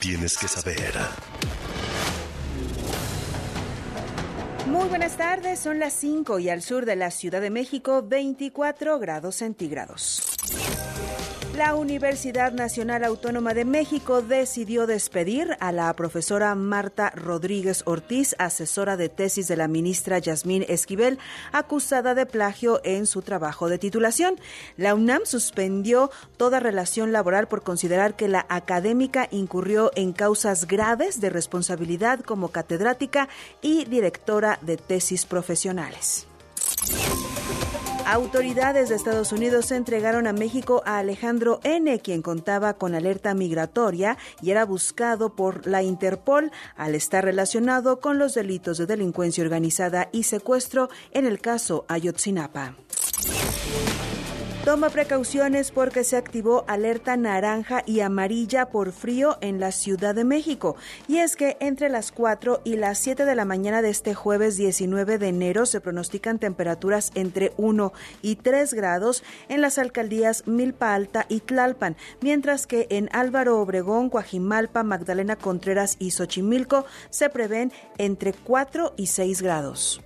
Tienes que saber. Muy buenas tardes, son las 5 y al sur de la Ciudad de México 24 grados centígrados. La Universidad Nacional Autónoma de México decidió despedir a la profesora Marta Rodríguez Ortiz, asesora de tesis de la ministra Yasmín Esquivel, acusada de plagio en su trabajo de titulación. La UNAM suspendió toda relación laboral por considerar que la académica incurrió en causas graves de responsabilidad como catedrática y directora de tesis profesionales. Autoridades de Estados Unidos entregaron a México a Alejandro N., quien contaba con alerta migratoria y era buscado por la Interpol al estar relacionado con los delitos de delincuencia organizada y secuestro en el caso Ayotzinapa. Toma precauciones porque se activó alerta naranja y amarilla por frío en la Ciudad de México. Y es que entre las 4 y las 7 de la mañana de este jueves 19 de enero se pronostican temperaturas entre 1 y 3 grados en las alcaldías Milpa Alta y Tlalpan, mientras que en Álvaro Obregón, Coajimalpa, Magdalena Contreras y Xochimilco se prevén entre 4 y 6 grados.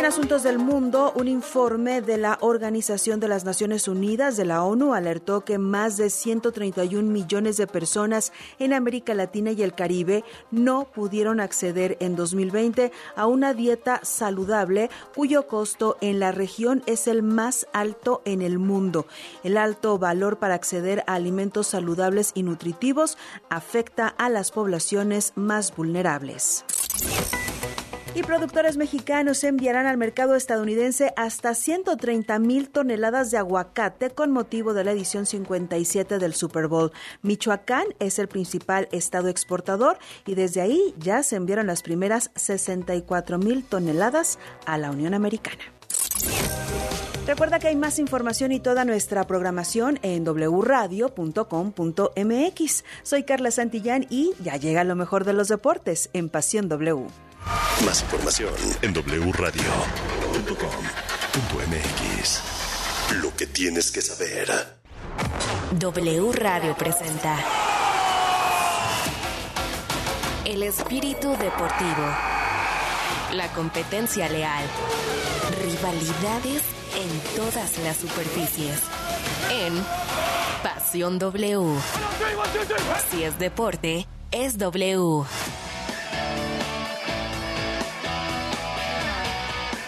En asuntos del mundo, un informe de la Organización de las Naciones Unidas de la ONU alertó que más de 131 millones de personas en América Latina y el Caribe no pudieron acceder en 2020 a una dieta saludable cuyo costo en la región es el más alto en el mundo. El alto valor para acceder a alimentos saludables y nutritivos afecta a las poblaciones más vulnerables. Y productores mexicanos enviarán al mercado estadounidense hasta 130 mil toneladas de aguacate con motivo de la edición 57 del Super Bowl. Michoacán es el principal estado exportador y desde ahí ya se enviaron las primeras 64 mil toneladas a la Unión Americana. Recuerda que hay más información y toda nuestra programación en wradio.com.mx. Soy Carla Santillán y ya llega lo mejor de los deportes en Pasión W. Más información en wradio.com.mx. Lo que tienes que saber. W Radio presenta El espíritu deportivo. La competencia leal. Rivalidades en todas las superficies. En Pasión W. Si es deporte, es W.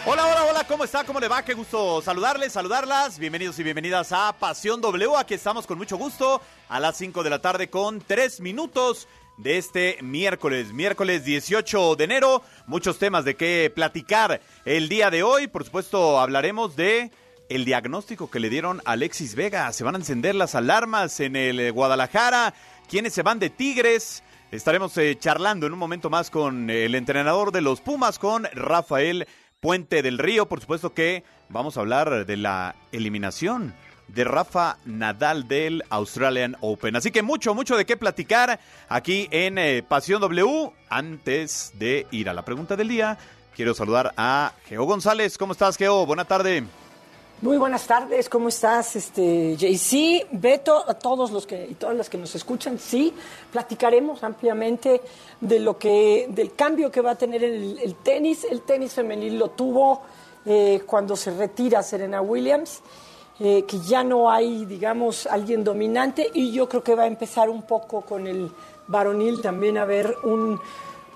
Hola, hola, hola, ¿cómo está? ¿Cómo le va? Qué gusto saludarles, saludarlas. Bienvenidos y bienvenidas a Pasión W. Aquí estamos con mucho gusto a las 5 de la tarde con 3 minutos de este miércoles, miércoles 18 de enero. Muchos temas de qué platicar el día de hoy. Por supuesto, hablaremos de el diagnóstico que le dieron a Alexis Vega. Se van a encender las alarmas en el Guadalajara. ¿Quiénes se van de Tigres? Estaremos eh, charlando en un momento más con el entrenador de los Pumas, con Rafael Puente del Río. Por supuesto que vamos a hablar de la eliminación de Rafa Nadal del Australian Open. Así que mucho, mucho de qué platicar aquí en eh, Pasión W. Antes de ir a la pregunta del día, quiero saludar a Geo González. ¿Cómo estás, Geo? Buena tarde. Muy buenas tardes, ¿cómo estás, este, JC, Beto, a todos los que y todas las que nos escuchan? Sí, platicaremos ampliamente de lo que, del cambio que va a tener el, tenis. El tenis femenil lo tuvo eh, cuando se retira Serena Williams, eh, que ya no hay, digamos, alguien dominante y yo creo que va a empezar un poco con el varonil también a ver un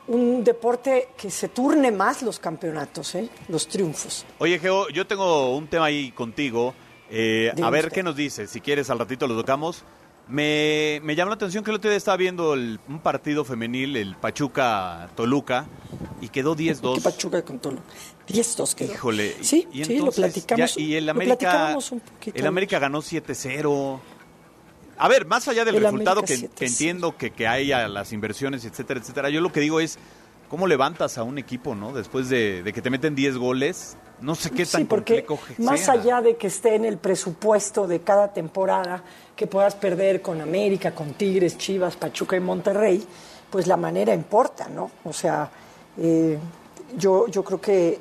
un deporte que se turne más los campeonatos, ¿eh? los triunfos. Oye, Geo, yo tengo un tema ahí contigo. Eh, a ver qué nos dice. Si quieres, al ratito lo tocamos. Me, me llamó la atención que el otro día estaba viendo el, un partido femenil, el Pachuca-Toluca, y quedó 10-2. ¿Qué Pachuca con Toluca? 10-2 quedó. Híjole. Sí, y, y sí, lo platicamos. ya- y el América, platicábamos un poquito. el América ganó 7-0. A ver, más allá del El resultado que, que 7-0. entiendo que, que hay a las inversiones, etcétera, etcétera, yo lo que digo es, ¿cómo levantas a un equipo, no? Después de, de que te meten 10 goles, no sé qué tan sí, porque complejo más sea. allá de que esté en el presupuesto de cada temporada que puedas perder con América, con Tigres, Chivas, Pachuca y Monterrey, pues la manera importa, ¿no? O sea, eh, yo, yo creo que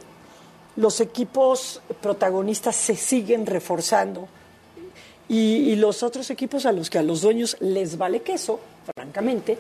los equipos protagonistas se siguen reforzando Y, y los otros equipos a los que a los dueños les vale queso, francamente,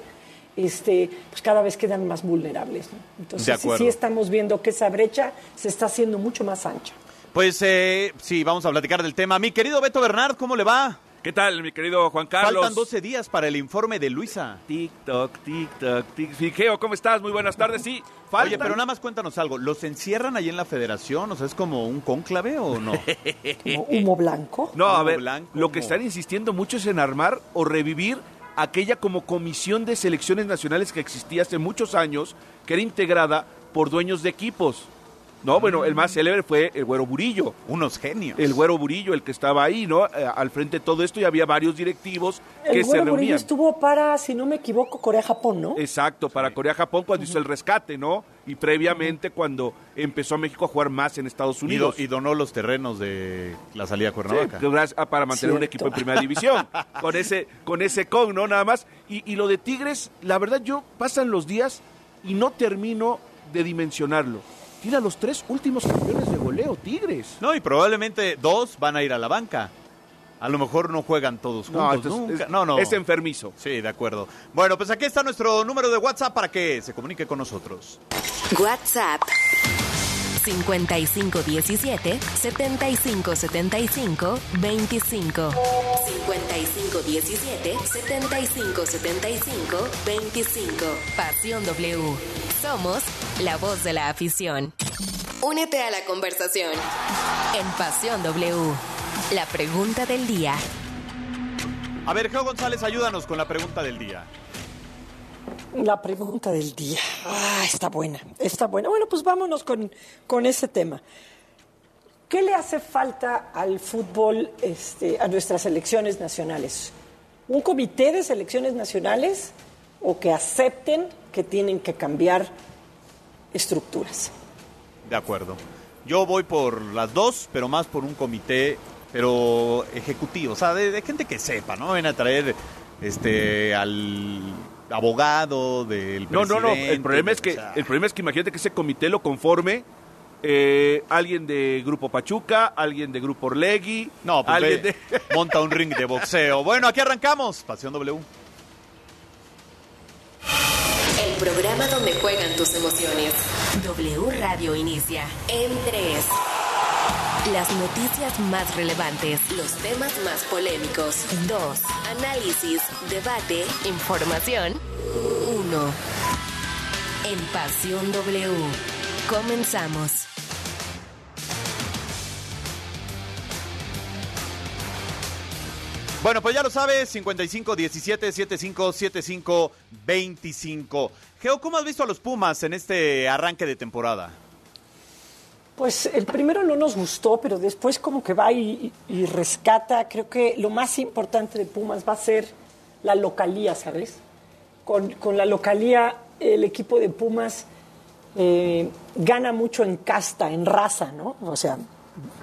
este, pues cada vez quedan más vulnerables. ¿no? Entonces sí, sí estamos viendo que esa brecha se está haciendo mucho más ancha. Pues eh, sí, vamos a platicar del tema. Mi querido Beto Bernard, ¿cómo le va? ¿Qué tal, mi querido Juan Carlos? Faltan 12 días para el informe de Luisa. TikTok, TikTok, TikTok. Fijeo, ¿cómo estás? Muy buenas tardes. Sí, faltan. Oye, pero nada más cuéntanos algo. ¿Los encierran ahí en la federación? O sea, ¿es como un cónclave o no? Como humo blanco. No, a Humo ver, blanco, lo que están insistiendo mucho es en armar o revivir aquella como comisión de selecciones nacionales que existía hace muchos años, que era integrada por dueños de equipos. No, bueno, el más célebre fue el Güero Burillo. Unos genios. El Güero Burillo, el que estaba ahí, ¿no? Eh, al frente de todo esto y había varios directivos que El se Güero reunían. estuvo para, si no me equivoco, Corea-Japón, ¿no? Exacto, para Corea-Japón cuando hizo el rescate, ¿no? Y previamente cuando empezó México a jugar más en Estados Y, do- Unidos. y donó los terrenos de la salida a Cuernavaca. gracias- ah, para mantener un equipo en primera división. con ese, con ese con, ¿no? Nada más. Y, y lo de Tigres, la verdad, yo pasan los días y no termino de dimensionarlo. Tiene a los tres últimos campeones de goleo, Tigres. No, y probablemente dos van a ir a la banca. A lo mejor no juegan todos No, juntos esto es- nunca. es- no, no. es enfermizo. Sí, de acuerdo. Bueno, pues aquí está nuestro número de WhatsApp para que se comunique con nosotros. WhatsApp 5517 7575 25 5517 7575 25 Pasión W. Somos la voz de la afición. Únete a la conversación en Pasión W. La pregunta del día. A ver, Geo González, ayúdanos con la pregunta del día. La pregunta del día. Ah, está buena, está buena. Bueno, pues vámonos con, con ese tema. ¿Qué le hace falta al fútbol, este, a nuestras selecciones nacionales? ¿Un comité de selecciones nacionales o que acepten que tienen que cambiar estructuras? De acuerdo. Yo voy por las dos, pero más por un comité, pero ejecutivo, o sea, de, de gente que sepa, ¿no? Ven a traer este al abogado del No, no, no. El presidente, problema es que, o sea, el problema es que imagínate que ese comité lo conforme eh, alguien de Grupo Pachuca, alguien de Grupo Orlegui, No, pues alguien ve, de... monta un ring de boxeo. Bueno, aquí arrancamos. Pasión W. El programa donde juegan tus emociones. W Radio inicia en 3. Las noticias más relevantes, los temas más polémicos. 2. Análisis, debate, información. 1. En Pasión W. Comenzamos. Bueno, pues ya lo sabes, 55 17 75 75 25. Geo, ¿cómo has visto a los Pumas en este arranque de temporada? Pues el primero no nos gustó, pero después como que va y, rescata. Creo que lo más importante de Pumas va a ser la localía, ¿sabes? Con, la localía, el equipo de Pumas eh, gana mucho en casta, en raza, ¿no? O sea,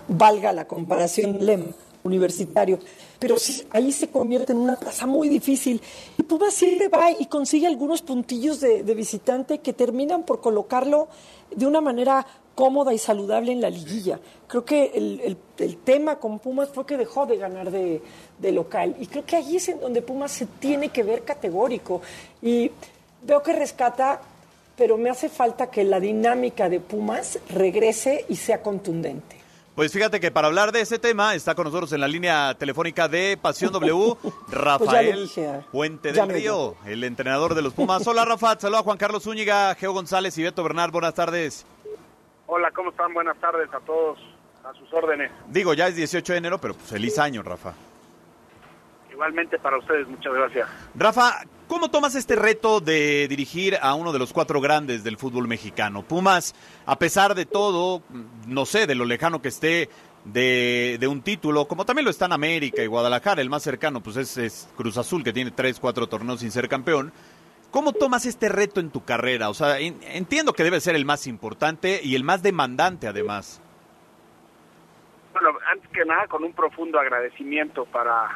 valga la comparación, lema universitario. Pero sí, ahí se convierte en una plaza muy difícil. Y Pumas siempre va y consigue algunos puntillos de, visitante que terminan por colocarlo de una manera cómoda y saludable en la liguilla. Creo que el tema con Pumas fue que dejó de ganar de, de local. Y creo que ahí es en donde Pumas se tiene que ver categórico. Y veo que rescata, pero me hace falta que la dinámica de Pumas regrese y sea contundente. Pues fíjate que para hablar de ese tema está con nosotros en la línea telefónica de Pasión W, Rafael dije, ah, Puente del Río, el entrenador de los Pumas. Hola Rafa, saluda a Juan Carlos Zúñiga, Geo González y Beto Bernal, buenas tardes. Hola, ¿cómo están? Buenas tardes a todos, a sus órdenes. Digo, ya es 18 de enero, pero pues, feliz año, Rafa. Igualmente para ustedes, muchas gracias. Rafa, ¿cómo tomas este reto de dirigir a uno de los cuatro grandes del fútbol mexicano? Pumas, a pesar de todo, no sé, de lo lejano que esté de, de un título, como también lo están América y Guadalajara, el más cercano, pues es, es Cruz Azul, que tiene tres, cuatro torneos sin ser campeón. ¿Cómo tomas este reto en tu carrera? O sea, en- entiendo que debe ser el más importante y el más demandante, además. Bueno, antes que nada, con un profundo agradecimiento para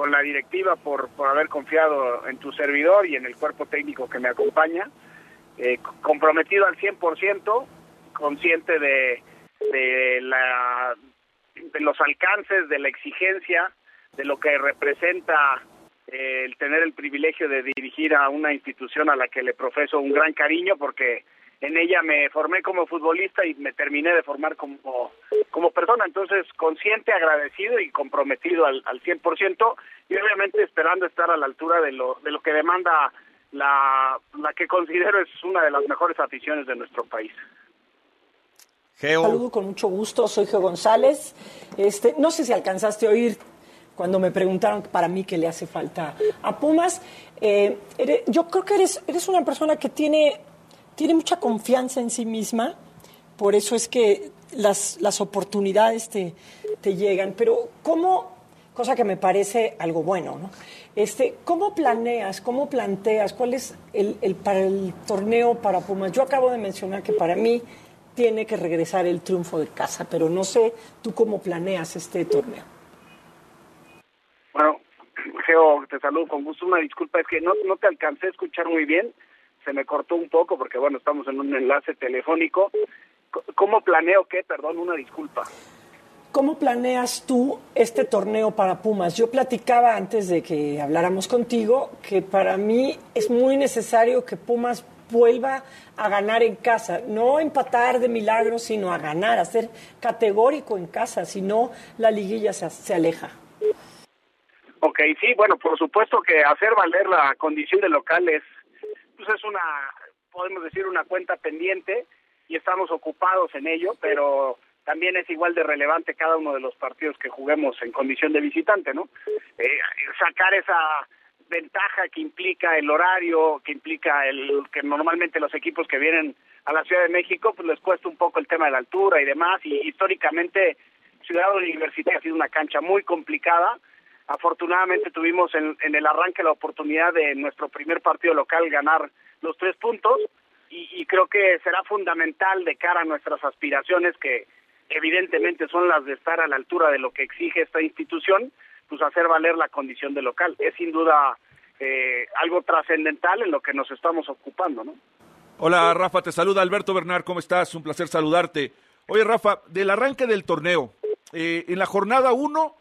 con la directiva por, por haber confiado en tu servidor y en el cuerpo técnico que me acompaña, eh, comprometido al 100%, consciente de, de, la, de los alcances, de la exigencia de lo que representa eh, el tener el privilegio de dirigir a una institución a la que le profeso un gran cariño porque en ella me formé como futbolista y me terminé de formar como, como persona. Entonces, consciente, agradecido y comprometido al, al 100% y obviamente esperando estar a la altura de lo, de lo que demanda la, la que considero es una de las mejores aficiones de nuestro país. Geo. Saludo con mucho gusto, soy Geo González. Este, no sé si alcanzaste a oír cuando me preguntaron para mí qué le hace falta a Pumas. Eh, yo creo que eres, eres una persona que tiene tiene mucha confianza en sí misma, por eso es que las, las oportunidades te, te llegan. Pero ¿cómo, cosa que me parece algo bueno, ¿no? Este, ¿Cómo planeas, cómo planteas, cuál es el, el, para el torneo para Pumas? Yo acabo de mencionar que para mí tiene que regresar el triunfo de casa, pero no sé tú cómo planeas este torneo. Bueno, Geo, te saludo con gusto. Una disculpa, es que no, no te alcancé a escuchar muy bien se me cortó un poco porque, bueno, estamos en un enlace telefónico. ¿Cómo planeo qué? Perdón, una disculpa. ¿Cómo planeas tú este torneo para Pumas? Yo platicaba antes de que habláramos contigo que para mí es muy necesario que Pumas vuelva a ganar en casa, no empatar de milagro, sino a ganar, a ser categórico en casa, si no la liguilla se, se aleja. Ok, sí, bueno, por supuesto que hacer valer la condición de local es pues es una, podemos decir, una cuenta pendiente y estamos ocupados en ello, pero también es igual de relevante cada uno de los partidos que juguemos en condición de visitante, ¿no? Eh, sacar esa ventaja que implica el horario, que implica el que normalmente los equipos que vienen a la Ciudad de México, pues les cuesta un poco el tema de la altura y demás, y históricamente Ciudad Universitaria ha sido una cancha muy complicada, Afortunadamente tuvimos en, el arranque la oportunidad de nuestro primer partido local ganar los tres puntos y, creo que será fundamental de cara a nuestras aspiraciones que evidentemente son las de estar a la altura de lo que exige esta institución, pues hacer valer la condición de local. Es sin duda eh, algo trascendental en lo que nos estamos ocupando, ¿no? Hola Rafa, te saluda Alberto Bernard, ¿cómo estás? Un placer saludarte. Oye Rafa, del arranque del torneo, eh, en la jornada 1,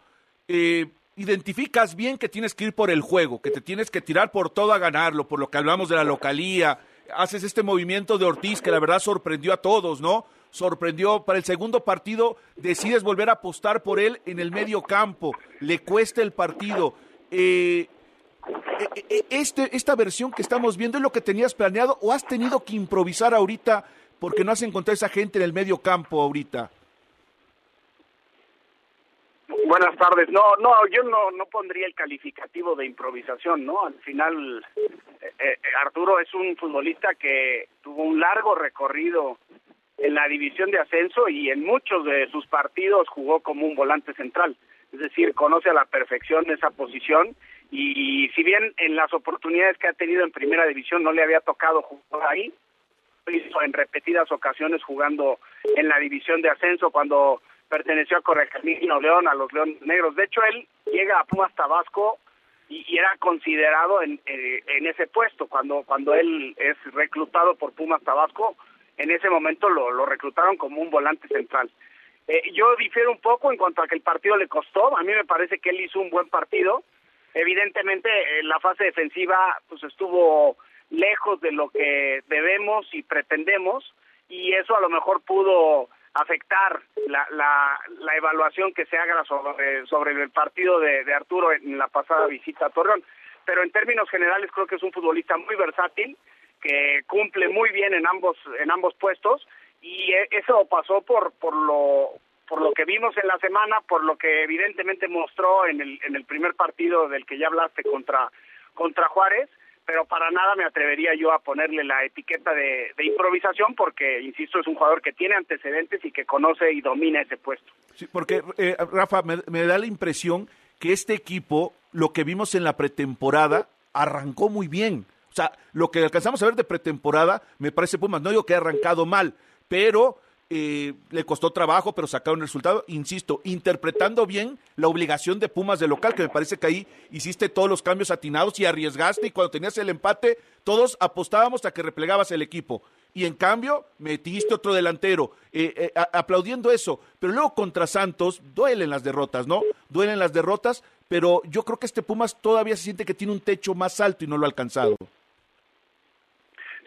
eh, identificas bien que tienes que ir por el juego, que te tienes que tirar por todo a ganarlo, por lo que hablamos de la localía, haces este movimiento de Ortiz que la verdad sorprendió a todos, ¿no? Sorprendió para el segundo partido, decides volver a apostar por él en el medio campo, le cuesta el partido. Eh, eh, eh, este, esta versión que estamos viendo es lo que tenías planeado o has tenido que improvisar ahorita porque no has encontrado esa gente en el medio campo ahorita. Buenas tardes. No, no, yo no, no pondría el calificativo de improvisación, ¿no? Al final, eh, eh, Arturo es un futbolista que tuvo un largo recorrido en la división de ascenso y en muchos de sus partidos jugó como un volante central. Es decir, conoce a la perfección esa posición y, si bien en las oportunidades que ha tenido en primera división no le había tocado jugar ahí, hizo en repetidas ocasiones jugando en la división de ascenso cuando perteneció a Correcamino León, a los León Negros. De hecho, él llega a Pumas Tabasco y, era considerado en, eh, en ese puesto cuando cuando él es reclutado por Pumas Tabasco. En ese momento lo, lo reclutaron como un volante central. Eh, yo difiero un poco en cuanto a que el partido le costó. A mí me parece que él hizo un buen partido. Evidentemente, en la fase defensiva pues estuvo lejos de lo que debemos y pretendemos y eso a lo mejor pudo afectar la, la, la evaluación que se haga sobre, sobre el partido de, de Arturo en la pasada visita a Torreón. Pero en términos generales creo que es un futbolista muy versátil, que cumple muy bien en ambos, en ambos puestos y e, eso pasó por, por lo por lo que vimos en la semana, por lo que evidentemente mostró en el, en el primer partido del que ya hablaste contra, contra Juárez, pero para nada me atrevería yo a ponerle la etiqueta de, improvisación porque, insisto, es un jugador que tiene antecedentes y que conoce y domina ese puesto. Sí, porque, eh, Rafa, me, da la impresión que este equipo, lo que vimos en la pretemporada, arrancó muy bien. O sea, lo que alcanzamos a ver de pretemporada, me parece Pumas, no digo que ha arrancado mal, pero eh, le costó trabajo, pero sacaron el resultado, insisto, interpretando bien la obligación de Pumas de local, que me parece que ahí hiciste todos los cambios atinados y arriesgaste, y cuando tenías el empate, todos apostábamos a que replegabas el equipo. Y en cambio, metiste otro delantero, eh, eh, aplaudiendo eso. Pero luego contra Santos, duelen las derrotas, ¿no? Duelen las derrotas, pero yo creo que este Pumas todavía se siente que tiene un techo más alto y no lo ha alcanzado.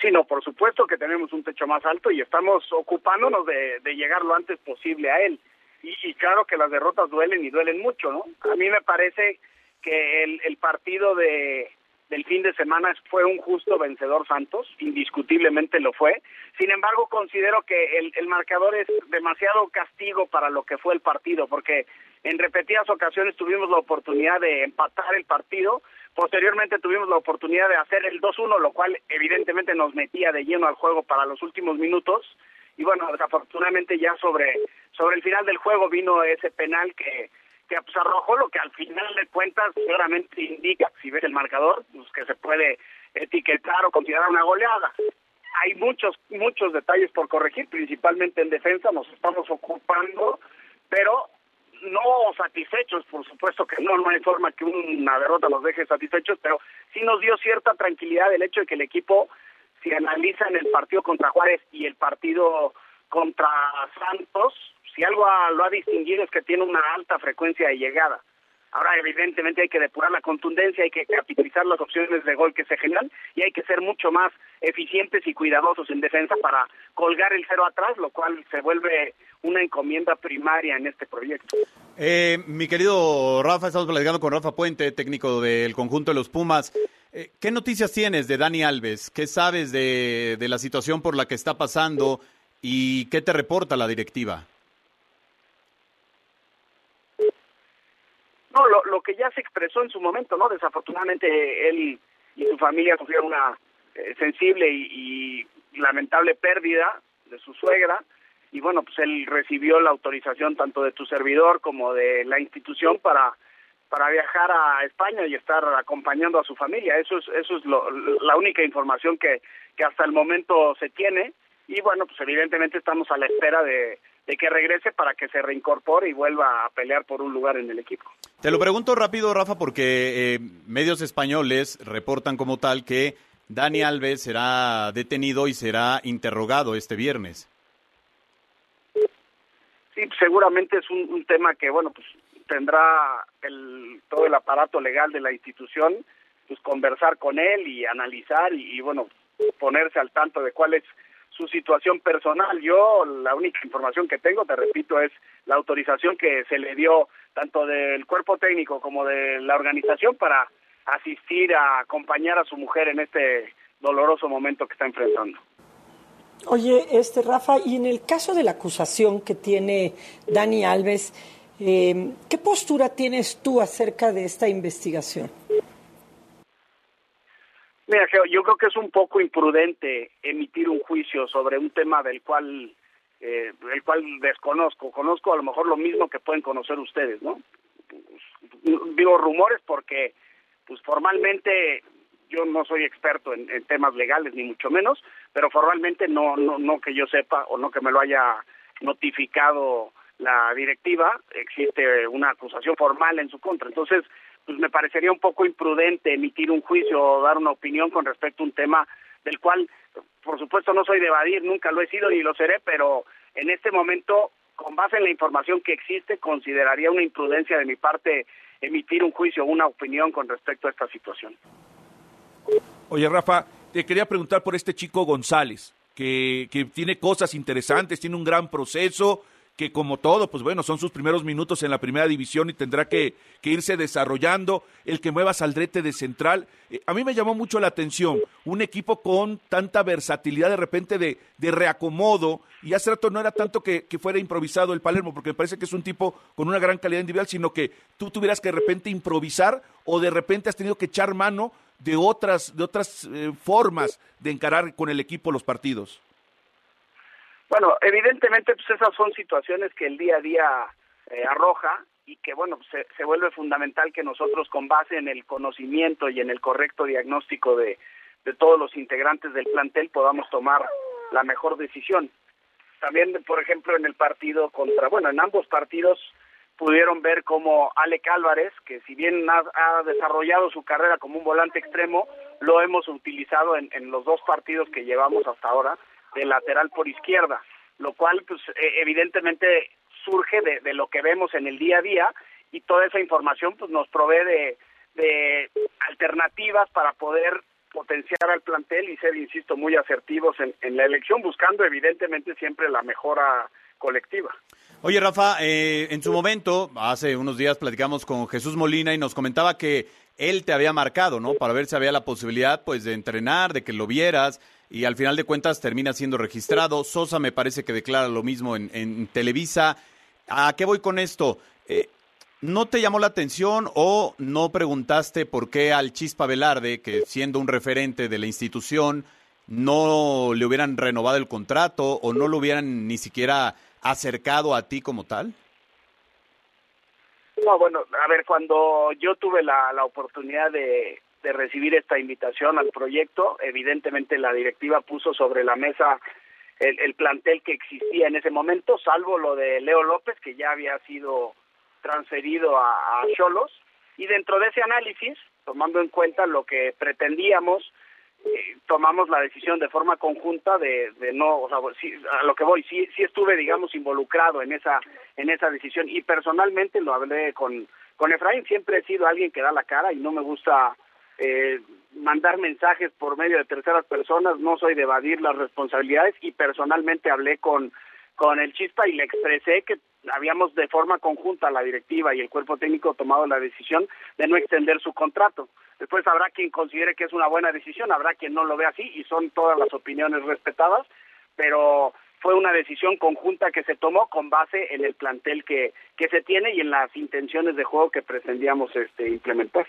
Sí, no, por supuesto que tenemos un techo más alto y estamos ocupándonos de, llegar lo antes posible a él. Y, claro que las derrotas duelen y duelen mucho, ¿no? A mí me parece que el, partido de, del fin de semana fue un justo vencedor Santos, indiscutiblemente lo fue. Sin embargo, considero que el, el marcador es demasiado castigo para lo que fue el partido, porque en repetidas ocasiones tuvimos la oportunidad de empatar el partido, posteriormente tuvimos la oportunidad de hacer el 2-1, lo cual evidentemente nos metía de lleno al juego para los últimos minutos. Y bueno, desafortunadamente ya sobre, sobre el final del juego vino ese penal que, que pues, arrojó lo que al final de cuentas claramente indica, si ves el marcador, pues que se puede etiquetar o considerar una goleada. Hay muchos, muchos detalles por corregir, principalmente en defensa, nos estamos ocupando, pero no satisfechos, por supuesto que no, no hay forma que una derrota nos deje satisfechos, pero sí nos dio cierta tranquilidad el hecho de que el equipo, si analizan el partido contra Juárez y el partido contra Santos, si algo lo ha distinguido es que tiene una alta frecuencia de llegada. Ahora, evidentemente, hay que depurar la contundencia, hay que capitalizar las opciones de gol que se generan y hay que ser mucho más eficientes y cuidadosos en defensa para colgar el cero atrás, lo cual se vuelve una encomienda primaria en este proyecto. Eh, mi querido Rafa, estamos platicando con Rafa Puente, técnico del conjunto de los Pumas. Eh, ¿Qué noticias tienes de Dani Alves? ¿Qué sabes de, de la situación por la que está pasando y qué te reporta la directiva? No, lo, lo que ya se expresó en su momento, ¿no? Desafortunadamente él y su familia sufrieron una eh, sensible y, lamentable pérdida de su suegra y bueno, pues él recibió la autorización tanto de tu servidor como de la institución para para viajar a España y estar acompañando a su familia. Eso es eso es lo, la única información que que hasta el momento se tiene y bueno, pues evidentemente estamos a la espera de de que regrese para que se reincorpore y vuelva a pelear por un lugar en el equipo. Te lo pregunto rápido, Rafa, porque eh, medios españoles reportan como tal que Dani Alves será detenido y será interrogado este viernes. Sí, seguramente es un, tema que, bueno, pues tendrá el, todo el aparato legal de la institución, pues conversar con él y analizar y bueno, ponerse al tanto de cuál es su situación personal. Yo la única información que tengo, te repito, es la autorización que se le dio tanto del cuerpo técnico como de la organización para asistir a acompañar a su mujer en este doloroso momento que está enfrentando. Oye, este Rafa, y en el caso de la acusación que tiene Dani Alves, eh, ¿qué postura tienes tú acerca de esta investigación? Mira, yo creo que es un poco imprudente emitir un juicio sobre un tema del cual, eh, el cual desconozco. Conozco a lo mejor lo mismo que pueden conocer ustedes, ¿no? Digo rumores porque, pues formalmente yo no soy experto en, temas legales ni mucho menos, pero formalmente no, no, no que yo sepa o no que me lo haya notificado la directiva, existe una acusación formal en su contra. Entonces, pues me parecería un poco imprudente emitir un juicio o dar una opinión con respecto a un tema del cual, por supuesto, no soy de evadir, nunca lo he sido ni lo seré, pero en este momento, con base en la información que existe, consideraría una imprudencia de mi parte emitir un juicio o una opinión con respecto a esta situación. Oye, Rafa, te quería preguntar por este chico González, que, que tiene cosas interesantes, tiene un gran proceso, que como todo, pues bueno, son sus primeros minutos en la primera división y tendrá que, irse desarrollando, el que mueva Saldrete de central. Eh, a mí me llamó mucho la atención, un equipo con tanta versatilidad de repente de, de reacomodo, y hace rato no era tanto que, fuera improvisado el Palermo, porque me parece que es un tipo con una gran calidad individual, sino que tú tuvieras que de repente improvisar o de repente has tenido que echar mano de otras, de otras eh, formas de encarar con el equipo los partidos. Bueno, evidentemente pues esas son situaciones que el día a día eh, arroja y que bueno, se, se vuelve fundamental que nosotros con base en el conocimiento y en el correcto diagnóstico de, de todos los integrantes del plantel podamos tomar la mejor decisión. También, por ejemplo, en el partido contra, bueno, en ambos partidos pudieron ver cómo Alec Álvarez, que si bien ha, ha, desarrollado su carrera como un volante extremo, lo hemos utilizado en, en los dos partidos que llevamos hasta ahora de lateral por izquierda, lo cual pues e, evidentemente surge de, lo que vemos en el día a día y toda esa información pues nos provee de, de alternativas para poder potenciar al plantel y ser, insisto, muy asertivos en, en la elección, buscando evidentemente siempre la mejora colectiva. Oye, Rafa, eh, en su momento, hace unos días platicamos con Jesús Molina y nos comentaba que él te había marcado, ¿no? Para ver si había la posibilidad, pues, de entrenar, de que lo vieras y al final de cuentas termina siendo registrado. Sosa me parece que declara lo mismo en, Televisa. ¿A qué voy con esto? Eh, ¿No te llamó la atención o no preguntaste por qué al Chispa Velarde, que siendo un referente de la institución, no le hubieran renovado el contrato o no lo hubieran ni siquiera acercado a ti como tal? No, bueno, a ver, cuando yo tuve la, la oportunidad de, de recibir esta invitación al proyecto, evidentemente la directiva puso sobre la mesa el, el plantel que existía en ese momento, salvo lo de Leo López, que ya había sido transferido a Cholos, y dentro de ese análisis, tomando en cuenta lo que pretendíamos, eh, tomamos la decisión de forma conjunta de, de no, o sea, sí, a lo que voy, sí, sí estuve, digamos, involucrado en esa, en esa decisión. Y personalmente lo hablé con, con Efraín, siempre he sido alguien que da la cara y no me gusta eh, mandar mensajes por medio de terceras personas, no soy de evadir las responsabilidades y personalmente hablé con, con el Chispa y le expresé que habíamos de forma conjunta la directiva y el cuerpo técnico tomado la decisión de no extender su contrato. Después habrá quien considere que es una buena decisión, habrá quien no lo ve así y son todas las opiniones respetadas, pero fue una decisión conjunta que se tomó con base en el plantel que, que se tiene y en las intenciones de juego que pretendíamos este, implementar.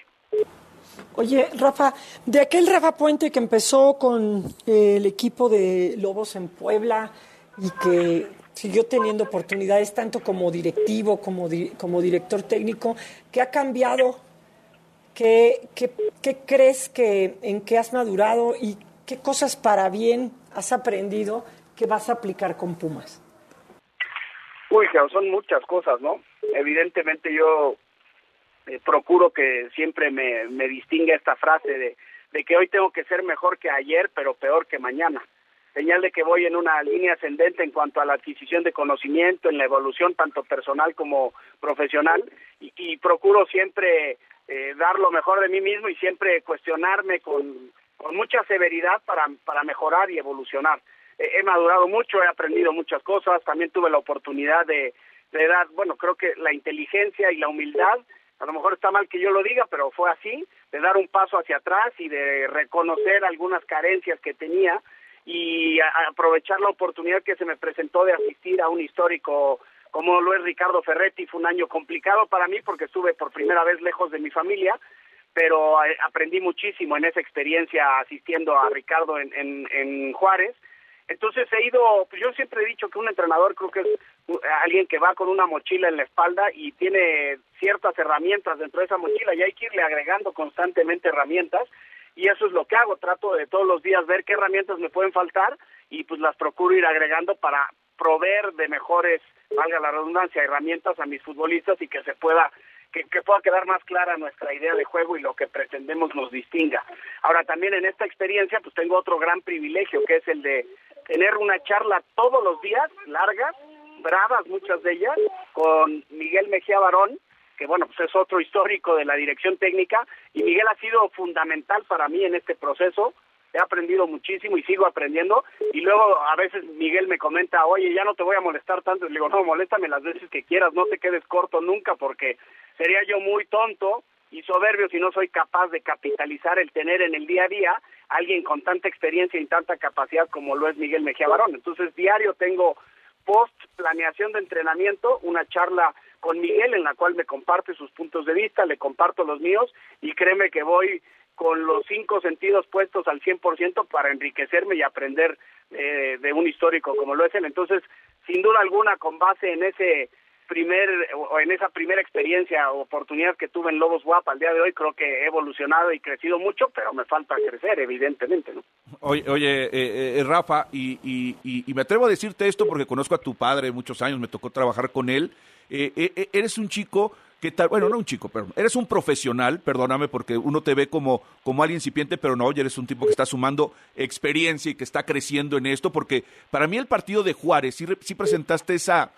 Oye, Rafa, de aquel Rafa Puente que empezó con eh, el equipo de Lobos en Puebla y que siguió teniendo oportunidades tanto como directivo como, di como director técnico, ¿qué ha cambiado? ¿Qué, qué, qué crees que en qué has madurado y qué cosas para bien has aprendido que vas a aplicar con Pumas? Uy, son muchas cosas, ¿no? Evidentemente yo eh, procuro que siempre me, me distinga esta frase de, de que hoy tengo que ser mejor que ayer, pero peor que mañana. Señal de que voy en una línea ascendente en cuanto a la adquisición de conocimiento, en la evolución tanto personal como profesional, y, y procuro siempre eh, dar lo mejor de mí mismo y siempre cuestionarme con, con mucha severidad para, para mejorar y evolucionar. Eh, he madurado mucho, he aprendido muchas cosas, también tuve la oportunidad de, de dar, bueno, creo que la inteligencia y la humildad a lo mejor está mal que yo lo diga, pero fue así, de dar un paso hacia atrás y de reconocer algunas carencias que tenía y a, aprovechar la oportunidad que se me presentó de asistir a un histórico como lo es Ricardo Ferretti. Fue un año complicado para mí porque estuve por primera vez lejos de mi familia, pero eh, aprendí muchísimo en esa experiencia asistiendo a Ricardo en, en, en Juárez. Entonces he ido, pues yo siempre he dicho que un entrenador creo que es alguien que va con una mochila en la espalda y tiene ciertas herramientas dentro de esa mochila y hay que irle agregando constantemente herramientas y eso es lo que hago, trato de todos los días ver qué herramientas me pueden faltar y pues las procuro ir agregando para proveer de mejores, valga la redundancia, herramientas a mis futbolistas y que se pueda que, que, pueda quedar más clara nuestra idea de juego y lo que pretendemos nos distinga. Ahora también en esta experiencia pues tengo otro gran privilegio que es el de tener una charla todos los días, largas, bravas muchas de ellas, con Miguel Mejía Barón, que bueno, pues es otro histórico de la dirección técnica, y Miguel ha sido fundamental para mí en este proceso, he aprendido muchísimo y sigo aprendiendo, y luego a veces Miguel me comenta, oye, ya no te voy a molestar tanto, le digo, no, moléstame las veces que quieras, no te quedes corto nunca, porque sería yo muy tonto y soberbio si no soy capaz de capitalizar el tener en el día a día alguien con tanta experiencia y tanta capacidad como lo es Miguel Mejía Barón. Entonces, diario tengo post planeación de entrenamiento, una charla con Miguel en la cual me comparte sus puntos de vista, le comparto los míos y créeme que voy con los cinco sentidos puestos al 100% para enriquecerme y aprender eh, de un histórico como lo es él. Entonces, sin duda alguna, con base en ese primer o en esa primera experiencia o oportunidad que tuve en Lobos Guapa al día de hoy, creo que he evolucionado y crecido mucho, pero me falta crecer, evidentemente, ¿no? Oye, oye eh, eh, Rafa, y, y, y, me atrevo a decirte esto porque conozco a tu padre muchos años, me tocó trabajar con él. Eh, eres un chico que tal, bueno, no un chico, pero eres un profesional, perdóname porque uno te ve como, como alguien incipiente, pero no, oye, eres un tipo que está sumando experiencia y que está creciendo en esto, porque para mí el partido de Juárez sí, sí presentaste esa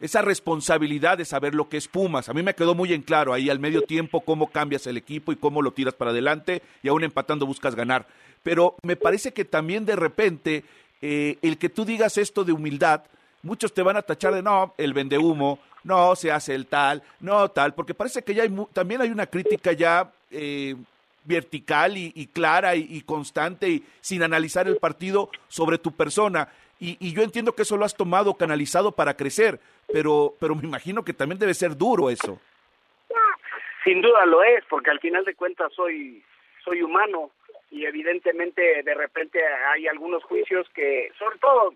esa responsabilidad de saber lo que es Pumas. A mí me quedó muy en claro ahí al medio tiempo cómo cambias el equipo y cómo lo tiras para adelante y aún empatando buscas ganar. Pero me parece que también de repente eh, el que tú digas esto de humildad, muchos te van a tachar de no, el vende humo, no se hace el tal, no tal, porque parece que ya hay, también hay una crítica ya eh, vertical y, clara y, constante y sin analizar el partido sobre tu persona. Y, yo entiendo que eso lo has tomado canalizado para crecer, pero, pero me imagino que también debe ser duro eso. Sin duda lo es, porque al final de cuentas soy, soy humano y evidentemente de repente hay algunos juicios que, sobre todo,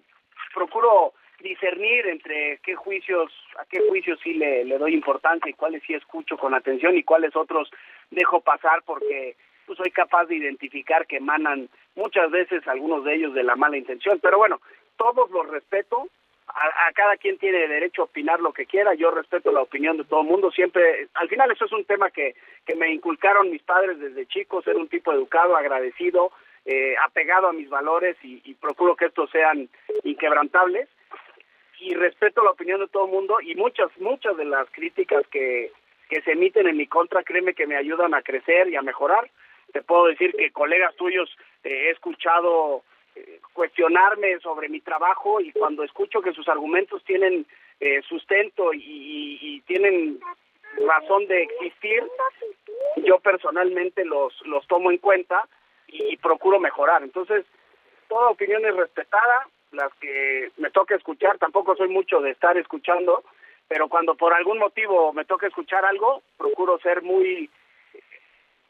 procuro discernir entre qué juicios, a qué juicios sí le, le doy importancia y cuáles sí escucho con atención y cuáles otros dejo pasar porque pues, soy capaz de identificar que emanan muchas veces algunos de ellos de la mala intención. Pero bueno, todos los respeto, a, cada quien tiene derecho a opinar lo que quiera, yo respeto la opinión de todo el mundo, siempre, al final eso es un tema que, que me inculcaron mis padres desde chico, ser un tipo educado, agradecido, eh, apegado a mis valores y, y procuro que estos sean inquebrantables. Y respeto la opinión de todo el mundo y muchas, muchas de las críticas que, que se emiten en mi contra, créeme que me ayudan a crecer y a mejorar. Te puedo decir que colegas tuyos eh, he escuchado cuestionarme sobre mi trabajo y cuando escucho que sus argumentos tienen eh, sustento y, y, tienen razón de existir, yo personalmente los, los tomo en cuenta y, procuro mejorar. Entonces, toda opinión es respetada, las que me toca escuchar, tampoco soy mucho de estar escuchando, pero cuando por algún motivo me toca escuchar algo, procuro ser muy,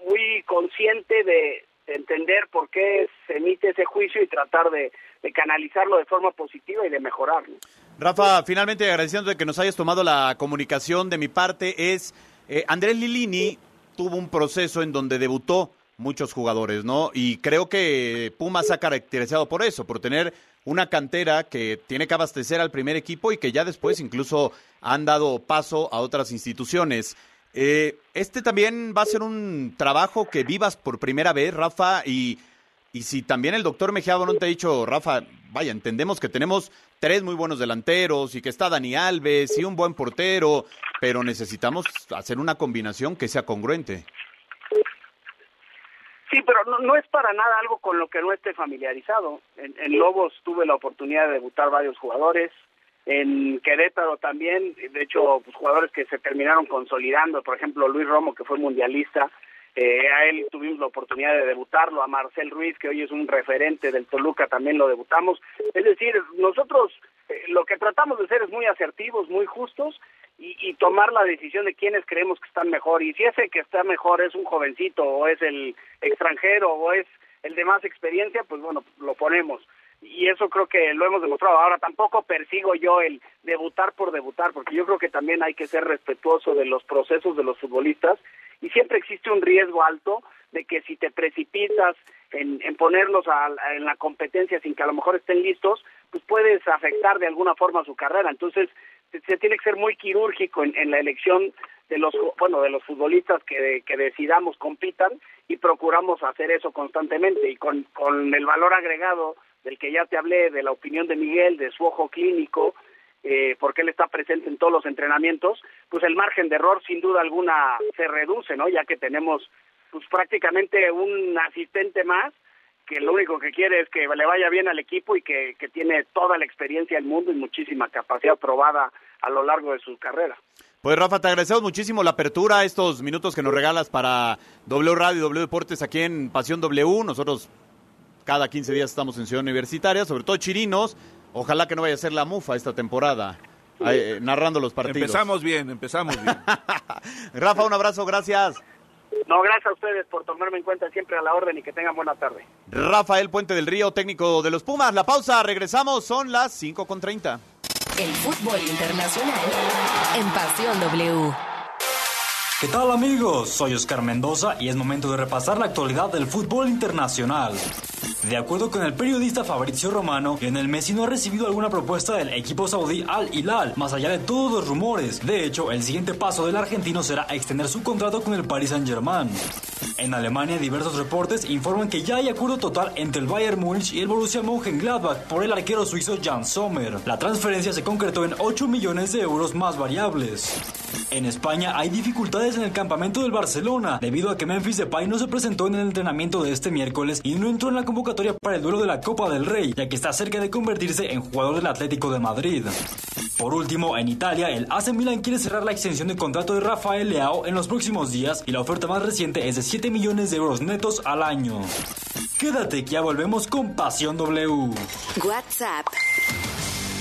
muy consciente de, entender por qué se emite ese juicio y tratar de, canalizarlo de forma positiva y de mejorarlo. Rafa, finalmente agradeciendo que nos hayas tomado la comunicación de mi parte, es eh, Andrés Lilini tuvo un proceso en donde debutó muchos jugadores, ¿no? Y creo que Pumas ha caracterizado por eso, por tener una cantera que tiene que abastecer al primer equipo y que ya después incluso han dado paso a otras instituciones. Eh, este también va a ser un trabajo que vivas por primera vez, Rafa, y, y si también el doctor Mejía no te ha dicho, Rafa, vaya, entendemos que tenemos tres muy buenos delanteros y que está Dani Alves y un buen portero, pero necesitamos hacer una combinación que sea congruente. Sí, pero no, es para nada algo con lo que no esté familiarizado. En, Lobos tuve la oportunidad de debutar varios jugadores, en Querétaro también, de hecho, pues, jugadores que se terminaron consolidando, por ejemplo, Luis Romo, que fue mundialista, eh, a él tuvimos la oportunidad de debutarlo, a Marcel Ruiz, que hoy es un referente del Toluca, también lo debutamos. Es decir, nosotros eh, lo que tratamos de ser es muy asertivos, muy justos y, tomar la decisión de quiénes creemos que están mejor. Y si ese que está mejor es un jovencito o es el extranjero o es el de más experiencia, pues bueno, lo ponemos. Y eso creo que lo hemos demostrado. Ahora tampoco persigo yo el debutar por debutar, porque yo creo que también hay que ser respetuoso de los procesos de los futbolistas y siempre existe un riesgo alto de que si te precipitas en, ponerlos en la competencia sin que a lo mejor estén listos, pues puedes afectar de alguna forma su carrera. Entonces, se tiene que ser muy quirúrgico en, la elección de los bueno de los futbolistas que, que decidamos compitan y procuramos hacer eso constantemente y con, con el valor agregado del que ya te hablé de la opinión de Miguel de su ojo clínico eh, porque él está presente en todos los entrenamientos pues el margen de error sin duda alguna se reduce no ya que tenemos pues prácticamente un asistente más que lo único que quiere es que le vaya bien al equipo y que, que tiene toda la experiencia del mundo y muchísima capacidad probada a lo largo de su carrera. Pues Rafa, te agradecemos muchísimo la apertura, estos minutos que nos regalas para W Radio y W Deportes aquí en Pasión W. Nosotros cada 15 días estamos en Ciudad Universitaria, sobre todo Chirinos. Ojalá que no vaya a ser la mufa esta temporada, eh, narrando los partidos. Empezamos bien, empezamos bien. Rafa, un abrazo, gracias. No, gracias a ustedes por tomarme en cuenta siempre a la orden y que tengan buena tarde. Rafael Puente del Río, técnico de los Pumas. La pausa, regresamos, son las 5 con 30. El fútbol internacional en Pasión W. ¿Qué tal amigos? Soy Oscar Mendoza y es momento de repasar la actualidad del fútbol internacional. De acuerdo con el periodista Fabrizio Romano, Lionel Messi no ha recibido alguna propuesta del equipo saudí Al Hilal, más allá de todos los rumores. De hecho, el siguiente paso del argentino será extender su contrato con el Paris Saint-Germain. En Alemania, diversos reportes informan que ya hay acuerdo total entre el Bayern Múnich y el Borussia Mönchengladbach por el arquero suizo Jan Sommer. La transferencia se concretó en 8 millones de euros más variables. En España hay dificultades en el campamento del Barcelona, debido a que Memphis Depay no se presentó en el entrenamiento de este miércoles y no entró en la convocatoria para el duelo de la Copa del Rey, ya que está cerca de convertirse en jugador del Atlético de Madrid. Por último, en Italia, el AC Milan quiere cerrar la extensión de contrato de Rafael Leao en los próximos días y la oferta más reciente es de 7 millones de euros netos al año. Quédate que ya volvemos con Pasión W. WhatsApp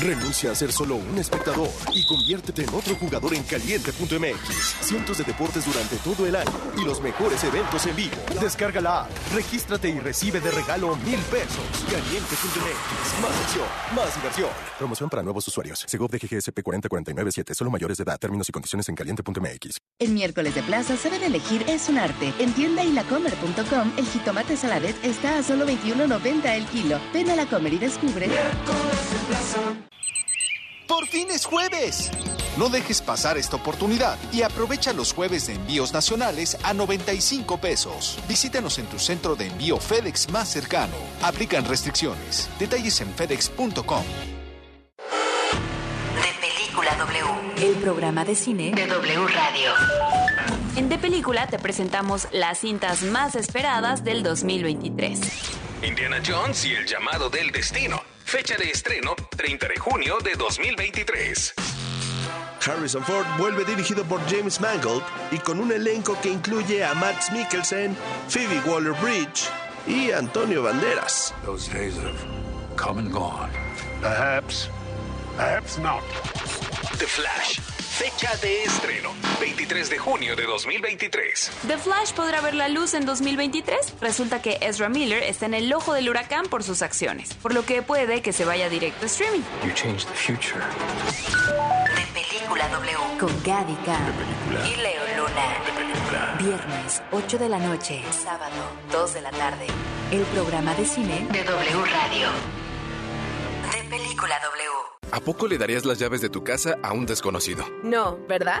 Renuncia a ser solo un espectador y conviértete en otro jugador en caliente.mx. Cientos de deportes durante todo el año y los mejores eventos en vivo. Descarga la app, regístrate y recibe de regalo mil pesos. Caliente.mx. Más opción, más diversión. Promoción para nuevos usuarios. Segov de GGSP 40497. Solo mayores de edad. Términos y condiciones en caliente.mx. El miércoles de plaza, saber elegir es un arte. En tienda y lacomer.com, el jitomate saladet está a solo 21.90 el kilo. Ven a la comer y descubre. ¡Por fin es jueves! No dejes pasar esta oportunidad y aprovecha los jueves de envíos nacionales a 95 pesos. Visítanos en tu centro de envío FedEx más cercano. Aplican restricciones. Detalles en fedex.com. De Película W, el programa de cine de W Radio. En De Película te presentamos las cintas más esperadas del 2023. Indiana Jones y el llamado del destino. Fecha de estreno 30 de junio de 2023. Harrison Ford vuelve dirigido por James Mangold y con un elenco que incluye a Max Mikkelsen, Phoebe Waller-Bridge y Antonio Banderas. Those days have come and gone. Perhaps, perhaps not. The Flash. Fecha de estreno 23 de junio de 2023. The Flash podrá ver la luz en 2023. Resulta que Ezra Miller está en el ojo del huracán por sus acciones, por lo que puede que se vaya directo a streaming. You changed the future. De Película W con Gaby y Leo Luna. Viernes, 8 de la noche. Sábado, 2 de la tarde. El programa de cine de W Radio. De Película W. ¿A poco le darías las llaves de tu casa a un desconocido? No, ¿verdad?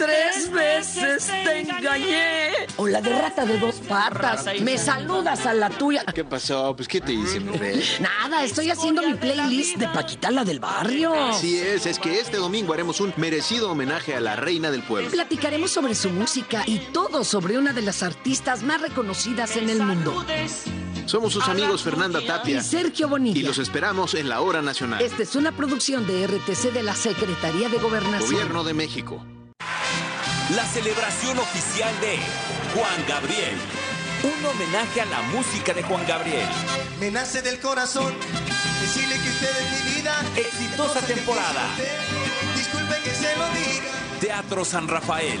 Tres veces te engañé. O la de rata de dos patas. Me saludas a la tuya. ¿Qué pasó? Pues, ¿qué te hice, mujer? Nada, estoy haciendo mi playlist de Paquita, la del barrio. Así es, es que este domingo haremos un merecido homenaje a la reina del pueblo. Platicaremos sobre su música y todo sobre una de las artistas más reconocidas en el mundo. Somos sus amigos Fernanda Tapia Y Sergio Bonilla. y los esperamos en la hora nacional. Esta es una producción de RTC de la Secretaría de Gobernación. Gobierno de México. La celebración oficial de Juan Gabriel. Un homenaje a la música de Juan Gabriel. Me nace del corazón decirle que usted es mi vida. Exitosa temporada. Disculpe que se lo diga. Teatro San Rafael.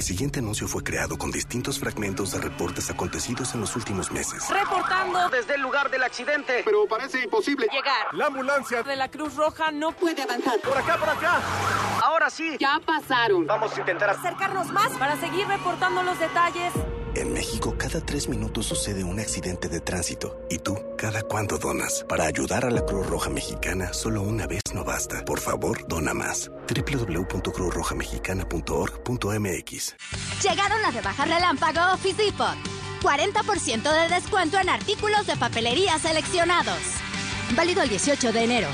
El siguiente anuncio fue creado con distintos fragmentos de reportes acontecidos en los últimos meses. Reportando desde el lugar del accidente. Pero parece imposible llegar. La ambulancia de la Cruz Roja no puede avanzar. Por acá, por acá. Ahora sí. Ya pasaron. Vamos a intentar acercarnos más para seguir reportando los detalles. En México, cada tres minutos sucede un accidente de tránsito. ¿Y tú, cada cuándo donas? Para ayudar a la Cruz Roja Mexicana, solo una vez no basta. Por favor, dona más. www.cruzrojamexicana.org.mx Llegaron las rebajas relámpago Office Depot. 40% de descuento en artículos de papelería seleccionados. Válido el 18 de enero.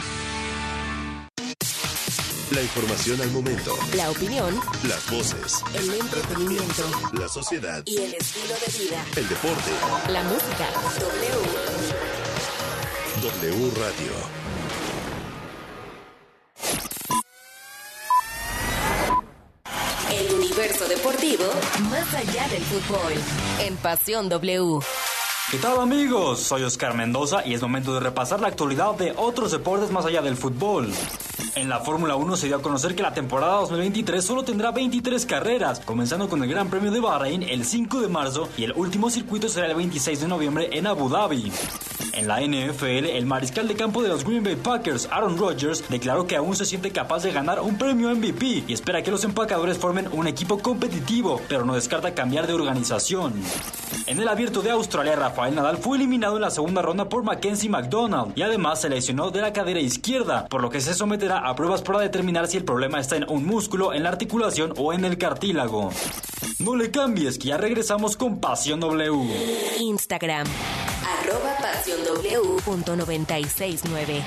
La información al momento. La opinión. Las voces. El entretenimiento. La sociedad. Y el estilo de vida. El deporte. La música. W. W Radio. El universo deportivo más allá del fútbol. En Pasión W. ¿Qué tal amigos? Soy Oscar Mendoza y es momento de repasar la actualidad de otros deportes más allá del fútbol. En la Fórmula 1 se dio a conocer que la temporada 2023 solo tendrá 23 carreras, comenzando con el Gran Premio de Bahrein el 5 de marzo y el último circuito será el 26 de noviembre en Abu Dhabi. En la NFL, el mariscal de campo de los Green Bay Packers, Aaron Rodgers, declaró que aún se siente capaz de ganar un premio MVP y espera que los empacadores formen un equipo competitivo, pero no descarta cambiar de organización. En el abierto de Australia, Rafael Nadal fue eliminado en la segunda ronda por Mackenzie McDonald y además se lesionó de la cadera izquierda, por lo que se someterá a pruebas para determinar si el problema está en un músculo, en la articulación o en el cartílago. No le cambies, que ya regresamos con Pasión W. Instagram, arroba pasión W punto 969.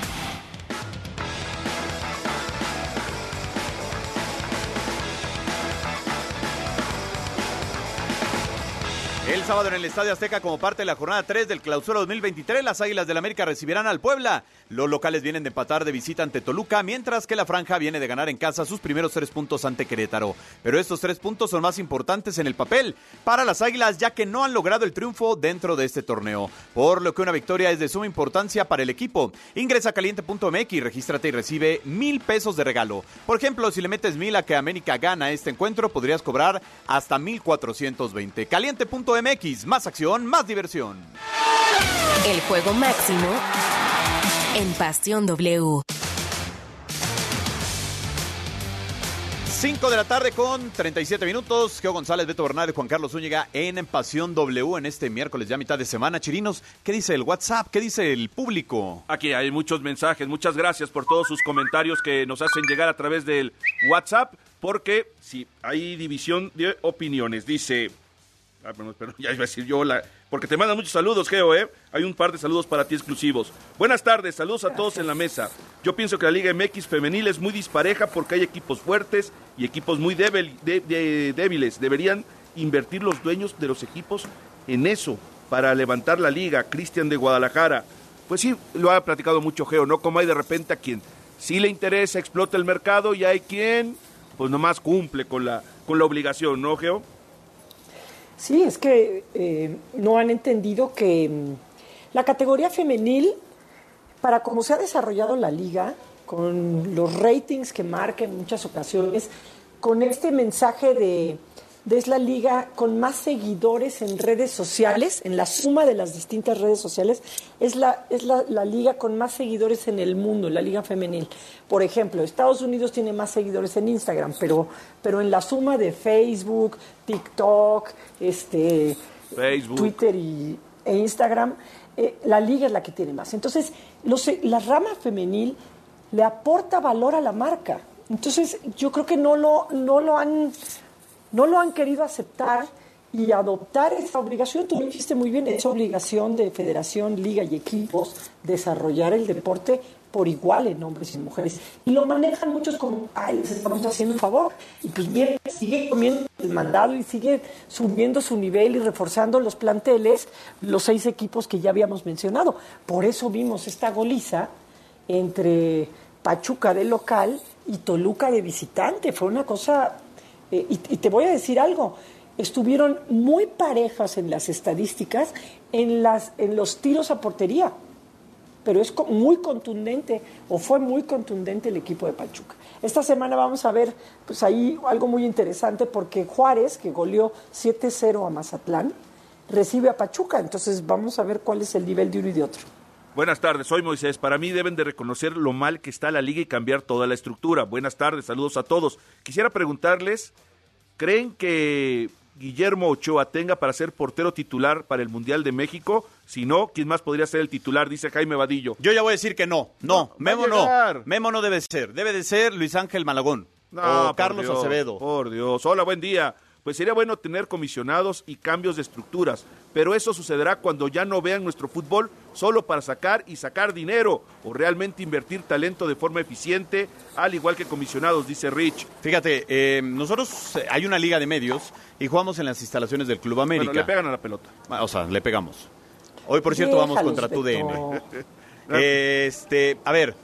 El sábado en el Estadio Azteca, como parte de la jornada 3 del Clausura 2023, las Águilas del América recibirán al Puebla. Los locales vienen de empatar de visita ante Toluca, mientras que la Franja viene de ganar en casa sus primeros tres puntos ante Querétaro. Pero estos tres puntos son más importantes en el papel para las Águilas, ya que no han logrado el triunfo dentro de este torneo. Por lo que una victoria es de suma importancia para el equipo. Ingresa a caliente.mx, regístrate y recibe mil pesos de regalo. Por ejemplo, si le metes mil a que América gana este encuentro, podrías cobrar hasta mil cuatrocientos veinte. Caliente.mx MX, más acción, más diversión. El juego máximo en Pasión W. 5 de la tarde con 37 minutos. Geo González, Beto Bernal y Juan Carlos Zúñiga en Pasión W en este miércoles ya mitad de semana. Chirinos, ¿qué dice el WhatsApp? ¿Qué dice el público? Aquí hay muchos mensajes. Muchas gracias por todos sus comentarios que nos hacen llegar a través del WhatsApp. Porque si hay división de opiniones. Dice Ah, pero, pero, ya iba a decir yo, la, porque te mandan muchos saludos, Geo, ¿eh? Hay un par de saludos para ti exclusivos. Buenas tardes, saludos a todos en la mesa. Yo pienso que la Liga MX femenil es muy dispareja porque hay equipos fuertes y equipos muy débil, de, de, débiles. Deberían invertir los dueños de los equipos en eso para levantar la liga. Cristian de Guadalajara. Pues sí, lo ha platicado mucho Geo, ¿no? Como hay de repente a quien sí le interesa, explota el mercado y hay quien, pues nomás cumple con la, con la obligación, ¿no, Geo? Sí, es que eh, no han entendido que mm, la categoría femenil, para como se ha desarrollado la liga, con los ratings que marca en muchas ocasiones, con este mensaje de es la liga con más seguidores en redes sociales, en la suma de las distintas redes sociales, es la, es la, la, liga con más seguidores en el mundo, la liga femenil. Por ejemplo, Estados Unidos tiene más seguidores en Instagram, pero, pero en la suma de Facebook, TikTok, este, Facebook. Twitter y, e Instagram, eh, la liga es la que tiene más. Entonces, los, la rama femenil le aporta valor a la marca. Entonces, yo creo que no lo, no lo han no lo han querido aceptar y adoptar esa obligación. Tú lo dijiste muy bien, esa obligación de federación, liga y equipos desarrollar el deporte por igual en hombres y mujeres. Y lo manejan muchos como, ay, les estamos haciendo un favor. Y pues bien, sigue comiendo el mandado y sigue subiendo su nivel y reforzando los planteles, los seis equipos que ya habíamos mencionado. Por eso vimos esta goliza entre Pachuca de local y Toluca de visitante. Fue una cosa, eh, y, y, te voy a decir algo, estuvieron muy parejas en las estadísticas en, las, en los tiros a portería, pero es muy contundente, o fue muy contundente el equipo de Pachuca. Esta semana vamos a ver pues ahí algo muy interesante porque Juárez, que goleó 7-0 a Mazatlán, recibe a Pachuca, entonces vamos a ver cuál es el nivel de uno y de otro. Buenas tardes, soy Moisés. Para mí deben de reconocer lo mal que está la liga y cambiar toda la estructura. Buenas tardes, saludos a todos. Quisiera preguntarles, ¿creen que Guillermo Ochoa tenga para ser portero titular para el Mundial de México? Si no, ¿quién más podría ser el titular? Dice Jaime Vadillo. Yo ya voy a decir que no. No, Memo no. Memo no debe ser. Debe de ser Luis Ángel Malagón no, o Carlos Dios, Acevedo. Por Dios. Hola, buen día. Pues sería bueno tener comisionados y cambios de estructuras, pero eso sucederá cuando ya no vean nuestro fútbol solo para sacar y sacar dinero o realmente invertir talento de forma eficiente, al igual que comisionados, dice Rich. Fíjate, eh, nosotros eh, hay una liga de medios y jugamos en las instalaciones del Club América. Bueno, le pegan a la pelota. O sea, le pegamos. Hoy, por cierto, vamos contra tu DM. este, a ver,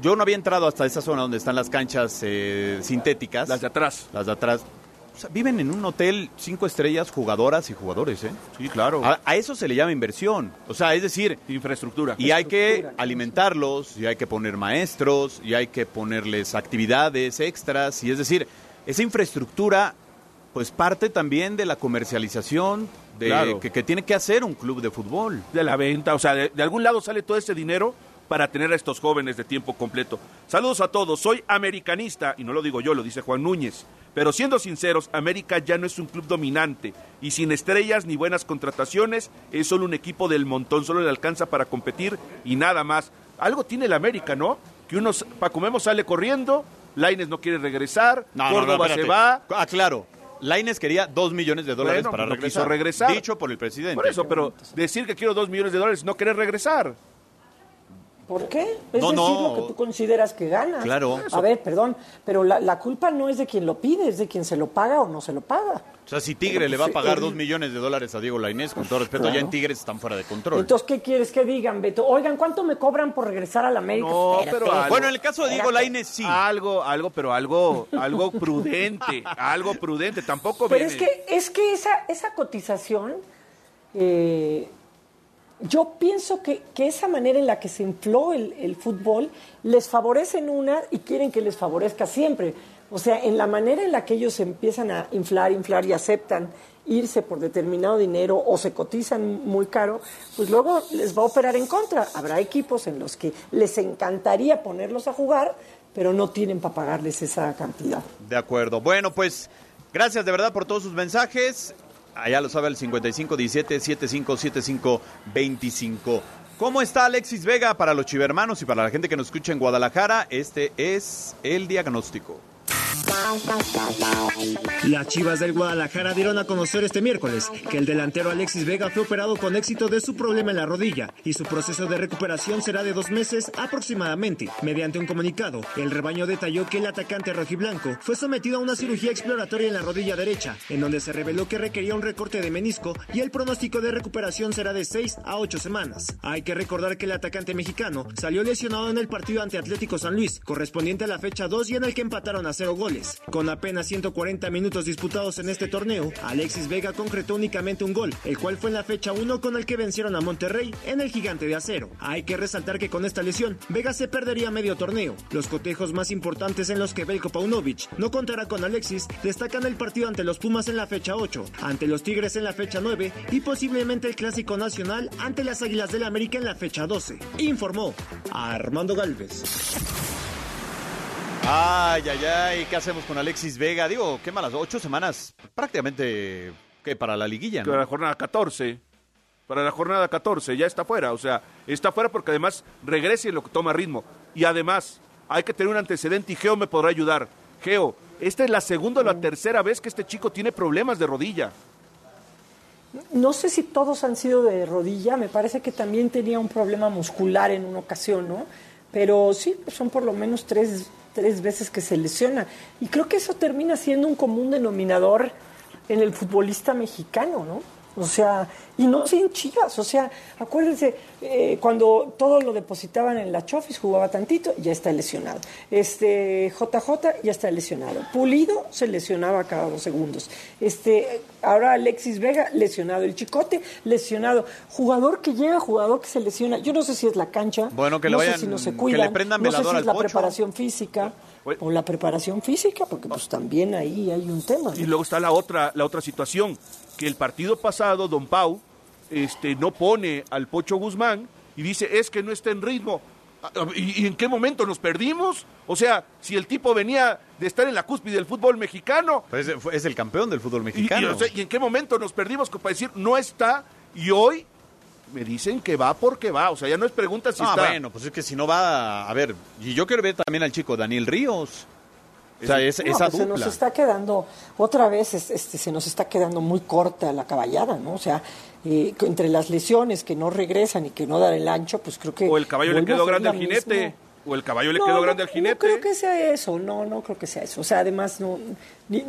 yo no había entrado hasta esa zona donde están las canchas eh, sintéticas. Las de atrás. Las de atrás. O sea, viven en un hotel cinco estrellas, jugadoras y jugadores, ¿eh? Sí, claro. A, a, eso se le llama inversión. O sea, es decir... Infraestructura. Y hay que alimentarlos, y hay que poner maestros, y hay que ponerles actividades extras. Y es decir, esa infraestructura, pues parte también de la comercialización, de, Claro. que, que tiene que hacer un club de fútbol. De la venta, o sea, de, de algún lado sale todo ese dinero para tener a estos jóvenes de tiempo completo. Saludos a todos, soy americanista, y no lo digo yo, lo dice Juan Núñez. Pero siendo sinceros, América ya no es un club dominante y sin estrellas ni buenas contrataciones, es solo un equipo del montón, solo le alcanza para competir y nada más. Algo tiene el América, ¿no? Que unos, Paco Memo sale corriendo, Laines no quiere regresar, No, no, no, Córdoba se va. Ah, claro. Laines quería dos millones de dólares Bueno, para no regresar. quiso regresar. Dicho por el presidente. Por eso, pero decir que quiero dos millones de dólares, no querer regresar. ¿Por qué? Es No, decir no. lo que tú consideras que ganas. Claro. A ver, perdón, pero la, la culpa no es de quien lo pide, es de quien se lo paga o no se lo paga. O sea, si Tigre le va a pagar dos millones de dólares a Diego Lainez, con todo respeto, Claro. ya en Tigres están fuera de control. Entonces, ¿qué quieres que digan, Beto? Oigan, ¿cuánto me cobran por regresar a la América? No, Espérate. pero algo- bueno, en el caso de Diego Lainez, sí. Algo, algo, pero algo, algo prudente, algo prudente. Tampoco Pero viene- es que, es que esa, esa cotización, eh, yo pienso que, que esa manera en la que se infló el, el fútbol les favorece en una y quieren que les favorezca siempre. O sea, en la manera en la que ellos empiezan a inflar, inflar y aceptan irse por determinado dinero o se cotizan muy caro, pues luego les va a operar en contra. Habrá equipos en los que les encantaría ponerlos a jugar, pero no tienen para pagarles esa cantidad. De acuerdo. Bueno, pues gracias de verdad por todos sus mensajes. Allá lo sabe el 5517-757525. ¿Cómo está Alexis Vega para los chivermanos y para la gente que nos escucha en Guadalajara? Este es el diagnóstico. Las Chivas del Guadalajara dieron a conocer este miércoles que el delantero Alexis Vega fue operado con éxito de su problema en la rodilla y su proceso de recuperación será de dos meses aproximadamente. Mediante un comunicado, el rebaño detalló que el atacante rojiblanco fue sometido a una cirugía exploratoria en la rodilla derecha, en donde se reveló que requería un recorte de menisco y el pronóstico de recuperación será de 6 a 8 semanas. Hay que recordar que el atacante mexicano salió lesionado en el partido ante Atlético San Luis, correspondiente a la fecha 2 y en el que empataron a cero goles. Con apenas 140 minutos disputados en este torneo, Alexis Vega concretó únicamente un gol, el cual fue en la fecha 1 con el que vencieron a Monterrey en el gigante de acero. Hay que resaltar que con esta lesión, Vega se perdería medio torneo. Los cotejos más importantes en los que Belko Paunovic no contará con Alexis destacan el partido ante los Pumas en la fecha 8, ante los Tigres en la fecha 9 y posiblemente el Clásico Nacional ante las Águilas del América en la fecha 12. Informó Armando Galvez. Ay, ay, ay, ¿qué hacemos con Alexis Vega? Digo, qué malas, ocho semanas, prácticamente, ¿qué? Para la liguilla, Para ¿no? la jornada 14. Para la jornada 14, ya está fuera. O sea, está fuera porque además regresa y lo toma ritmo. Y además, hay que tener un antecedente y Geo me podrá ayudar. Geo, esta es la segunda o la tercera vez que este chico tiene problemas de rodilla. No sé si todos han sido de rodilla, me parece que también tenía un problema muscular en una ocasión, ¿no? Pero sí, son por lo menos tres, tres veces que se lesiona. Y creo que eso termina siendo un común denominador en el futbolista mexicano, ¿no? O sea, y no sin chivas, o sea, acuérdense, eh, cuando todo lo depositaban en la Chofis, jugaba tantito, ya está lesionado. Este, JJ ya está lesionado. Pulido se lesionaba cada dos segundos. Este, ahora Alexis Vega, lesionado. El Chicote, lesionado. Jugador que llega, jugador que se lesiona. Yo no sé si es la cancha, Bueno, que le no vayan- sé si no se que cuida, le prendan no sé si es la Pocho. preparación física. O la preparación física, porque pues también ahí hay un tema. Y luego está la otra, la otra situación, que el partido pasado, Don Pau, este, no pone al Pocho Guzmán y dice, es que no está en ritmo. Ah, ¿Y, y en qué momento nos perdimos? O sea, si el tipo venía de estar en la cúspide del fútbol mexicano, Pues es, es el campeón del fútbol y, y, mexicano. o sea, ¿y en qué momento nos perdimos para decir, no está, y hoy me dicen que va porque va, o sea, ya no es pregunta si ah, está. bueno, pues es que si no va, a ver, y yo quiero ver también al chico Daniel Ríos. O sea, es- No, esa pues se nos está quedando, otra vez, es- este, se nos está quedando muy corta la caballada, ¿no? O sea, eh, entre las lesiones que no regresan y que no dan el ancho, pues creo que... O el caballo le quedó grande al jinete, misma. o el caballo le No, quedó no, grande al No jinete. creo que sea eso, no, no creo que sea eso. O sea, además no, ni-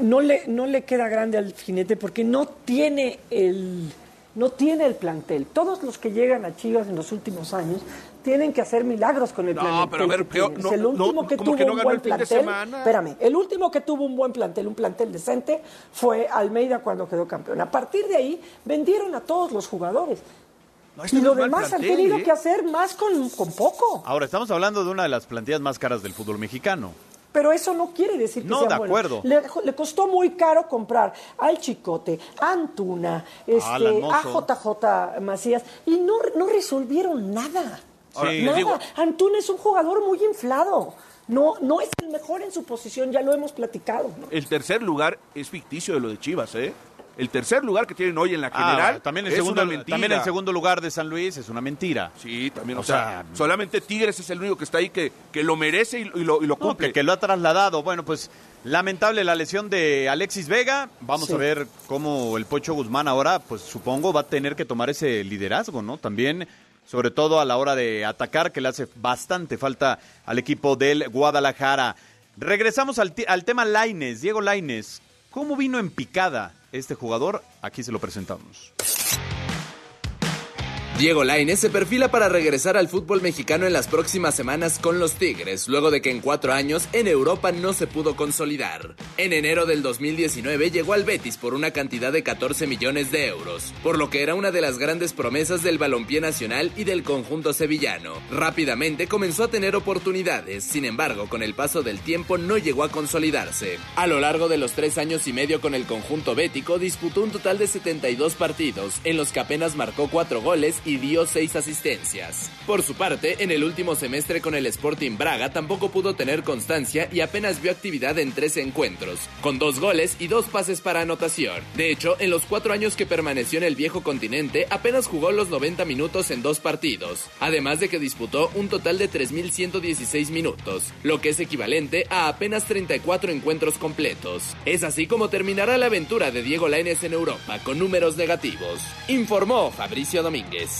no, le, no le queda grande al jinete porque no tiene el no tiene el plantel. Todos los que llegan a Chivas en los últimos años tienen que hacer milagros con el No, plantel. pero a ver, peor- no, el último no, que tuvo que no un buen plantel, espérame, el último que tuvo un buen plantel, un plantel decente, fue Almeida cuando quedó campeón. A partir de ahí vendieron a todos los jugadores. este y lo demás han tenido ¿eh? que hacer más con, con poco. Ahora, estamos hablando de una de las plantillas más caras del fútbol mexicano. Pero eso no quiere decir que No, sea de bueno. acuerdo. Le, le costó muy caro comprar al Chicote, a Antuna, este, a. JJ Macías y no, no resolvieron nada. Nada. digo- Antuna es un jugador muy inflado. No, no es el mejor en su posición, ya lo hemos platicado. ¿no? El tercer lugar es ficticio de lo de Chivas, ¿eh? El tercer lugar que tienen hoy en la Ah, general bueno, también, el es segundo, una mentira. también el segundo lugar de San Luis es una mentira. Sí, también, o, O sea, sea, solamente Tigres es el único que está ahí que, que lo merece y, y lo, y lo No, cumple. que, que lo ha trasladado. Bueno, pues lamentable la lesión de Alexis Vega. Vamos Sí. a ver cómo el Pocho Guzmán ahora, pues supongo, va a tener que tomar ese liderazgo, ¿no? También, sobre todo a la hora de atacar, que le hace bastante falta al equipo del Guadalajara. Regresamos al, al tema Laines, Diego Laines. ¿Cómo vino en picada este jugador? Aquí se lo presentamos. Diego Lainez se perfila para regresar al fútbol mexicano en las próximas semanas con los Tigres, luego de que en cuatro años en Europa no se pudo consolidar. En enero del 2019 llegó al Betis por una cantidad de 14 millones de euros, por lo que era una de las grandes promesas del balompié nacional y del conjunto sevillano. Rápidamente comenzó a tener oportunidades, sin embargo, con el paso del tiempo no llegó a consolidarse. A lo largo de los tres años y medio con el conjunto bético, disputó un total de 72 partidos, en los que apenas marcó cuatro goles y dio seis asistencias. Por su parte, en el último semestre con el Sporting Braga tampoco pudo tener constancia y apenas vio actividad en tres encuentros, con dos goles y dos pases para anotación. De hecho, en los cuatro años que permaneció en el viejo continente, apenas jugó los 90 minutos en dos partidos, además de que disputó un total de 3.116 minutos, lo que es equivalente a apenas 34 encuentros completos. Es así como terminará la aventura de Diego Lainez en Europa, con números negativos, informó Fabricio Domínguez.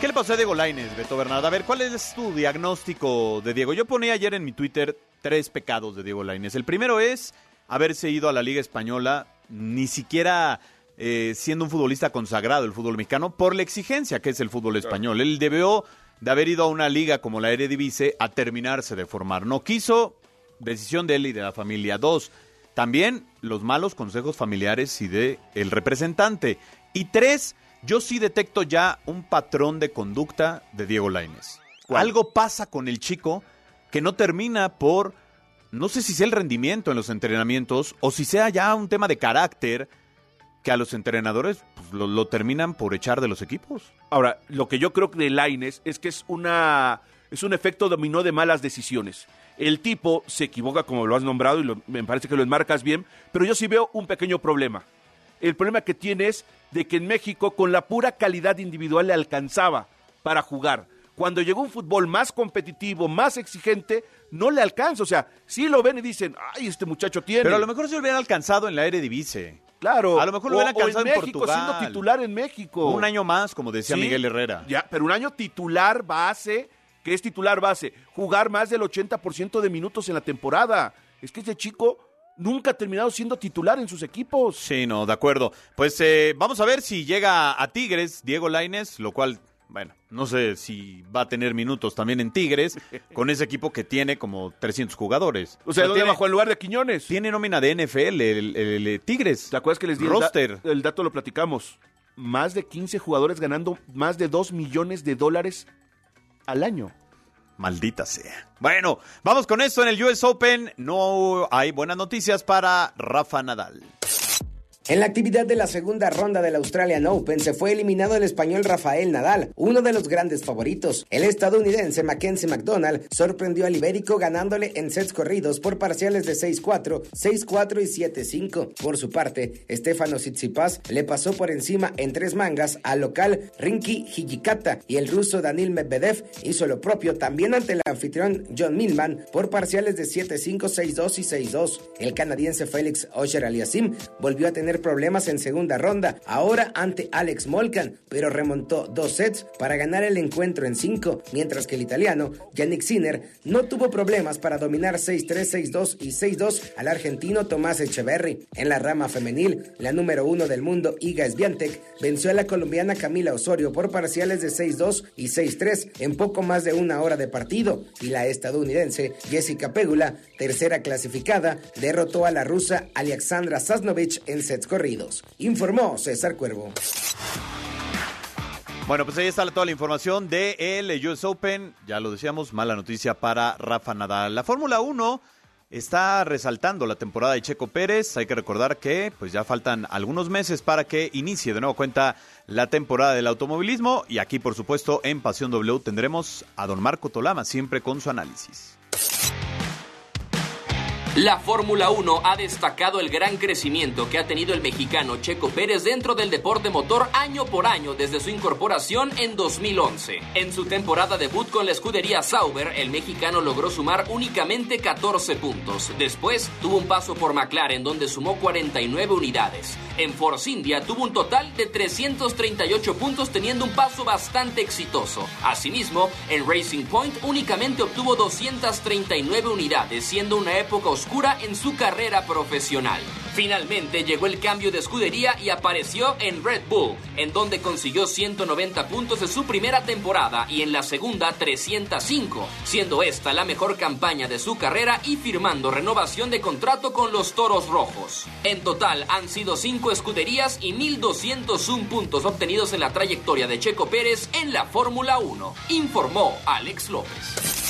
¿Qué le pasó a Diego Lainez, Beto Bernardo? A ver, ¿cuál es tu diagnóstico de Diego? Yo ponía ayer en mi Twitter tres pecados de Diego Lainez. El primero es haberse ido a la Liga Española, ni siquiera eh, siendo un futbolista consagrado el fútbol mexicano, por la exigencia que es el fútbol español. Él debió de haber ido a una liga como la Eredivisie a terminarse de formar. No quiso, decisión de él y de la familia. Dos, también los malos consejos familiares y de el representante. Y tres, yo sí detecto ya un patrón de conducta de Diego Lainez. Algo pasa con el chico que no termina por, no sé si sea el rendimiento en los entrenamientos o si sea ya un tema de carácter que a los entrenadores pues, lo, lo terminan por echar de los equipos. Ahora, lo que yo creo de Laines es que es una es un efecto dominó de malas decisiones. El tipo se equivoca como lo has nombrado y lo- me parece que lo enmarcas bien, pero yo sí veo un pequeño problema. El problema que tiene es de que en México con la pura calidad individual le alcanzaba para jugar. Cuando llegó un fútbol más competitivo, más exigente, no le alcanza. O sea, sí lo ven y dicen, ay, este muchacho tiene. Pero a lo mejor se lo hubieran alcanzado en la Eredivisie. Claro. A lo mejor lo hubieran o en alcanzado en, México, Portugal. siendo titular en México. Un año más, como decía Sí, Miguel Herrera. Ya, pero un año titular base que es titular base, jugar más del 80% de minutos en la temporada. Es que ese chico nunca ha terminado siendo titular en sus equipos. Sí, no, de acuerdo. Pues eh, vamos a ver si llega a Tigres Diego Laines, lo cual, bueno, no sé si va a tener minutos también en Tigres, con ese equipo que tiene como 300 jugadores. O sea, ¿dónde tiene, bajó en lugar de Quiñones? Tiene nómina de NFL, el, el- el Tigres. ¿Te acuerdas que les di el da- roster? El, dato lo platicamos. Más de 15 jugadores ganando más de 2 millones de dólares al año. Maldita sea. Bueno, vamos con esto en el US Open. No hay buenas noticias para Rafa Nadal. En la actividad de la segunda ronda del Australian Open se fue eliminado el español Rafael Nadal, uno de los grandes favoritos. El estadounidense Mackenzie McDonald sorprendió al ibérico ganándole en sets corridos por parciales de 6-4, 6-4 y 7-5. Por su parte, Stefano Tsitsipas le pasó por encima en tres mangas al local Rinky Hijikata y el ruso Danil Medvedev hizo lo propio también ante el anfitrión John Millman por parciales de 7-5, 6-2 y 6-2. El canadiense Félix Osher Aliasim volvió a tener problemas en segunda ronda, ahora ante Alex Molcan, pero remontó dos sets para ganar el encuentro en cinco, mientras que el italiano Yannick Sinner no tuvo problemas para dominar 6-3, 6-2 y 6-2 al argentino Tomás Echeverry. En la rama femenil, la número uno del mundo, Iga Swiatek, venció a la colombiana Camila Osorio por parciales de 6-2 y 6-3 en poco más de una hora de partido, y la estadounidense Jessica Pegula, tercera clasificada, derrotó a la rusa Alexandra Sasnovich en sets corridos. Informó César Cuervo. Bueno, pues ahí está toda la información de el US Open. Ya lo decíamos, mala noticia para Rafa Nadal. La Fórmula 1 está resaltando la temporada de Checo Pérez. Hay que recordar que pues ya faltan algunos meses para que inicie de nuevo cuenta la temporada del automovilismo. Y aquí, por supuesto, en Pasión W tendremos a don Marco Tolama, siempre con su análisis. La Fórmula 1 ha destacado el gran crecimiento que ha tenido el mexicano Checo Pérez dentro del deporte motor año por año desde su incorporación en 2011. En su temporada debut con la escudería Sauber, el mexicano logró sumar únicamente 14 puntos. Después tuvo un paso por McLaren donde sumó 49 unidades. En Force India tuvo un total de 338 puntos teniendo un paso bastante exitoso. Asimismo, en Racing Point únicamente obtuvo 239 unidades, siendo una época oscura en su carrera profesional. Finalmente llegó el cambio de escudería y apareció en Red Bull, en donde consiguió 190 puntos de su primera temporada y en la segunda 305, siendo esta la mejor campaña de su carrera y firmando renovación de contrato con los Toros Rojos. En total han sido 5 escuderías y 1.201 puntos obtenidos en la trayectoria de Checo Pérez en la Fórmula 1, informó Alex López.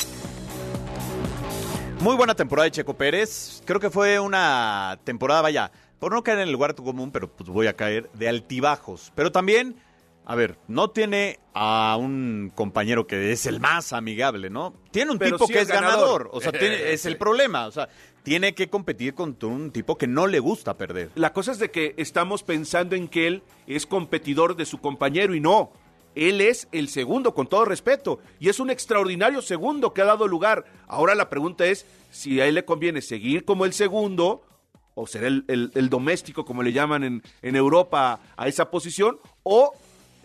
Muy buena temporada de Checo Pérez. Creo que fue una temporada, vaya, por no caer en el lugar común, pero pues voy a caer de altibajos. Pero también, a ver, no tiene a un compañero que es el más amigable, ¿no? Tiene un Pero tipo sí que es ganador. ganador. O sea, tiene- es el problema. O sea, tiene que competir con un tipo que no le gusta perder. La cosa es de que estamos pensando en que él es competidor de su compañero y no. Él es el segundo, con todo respeto, y es un extraordinario segundo que ha dado lugar. Ahora la pregunta es si a él le conviene seguir como el segundo o ser el, el- el doméstico, como le llaman en, en Europa, a esa posición, o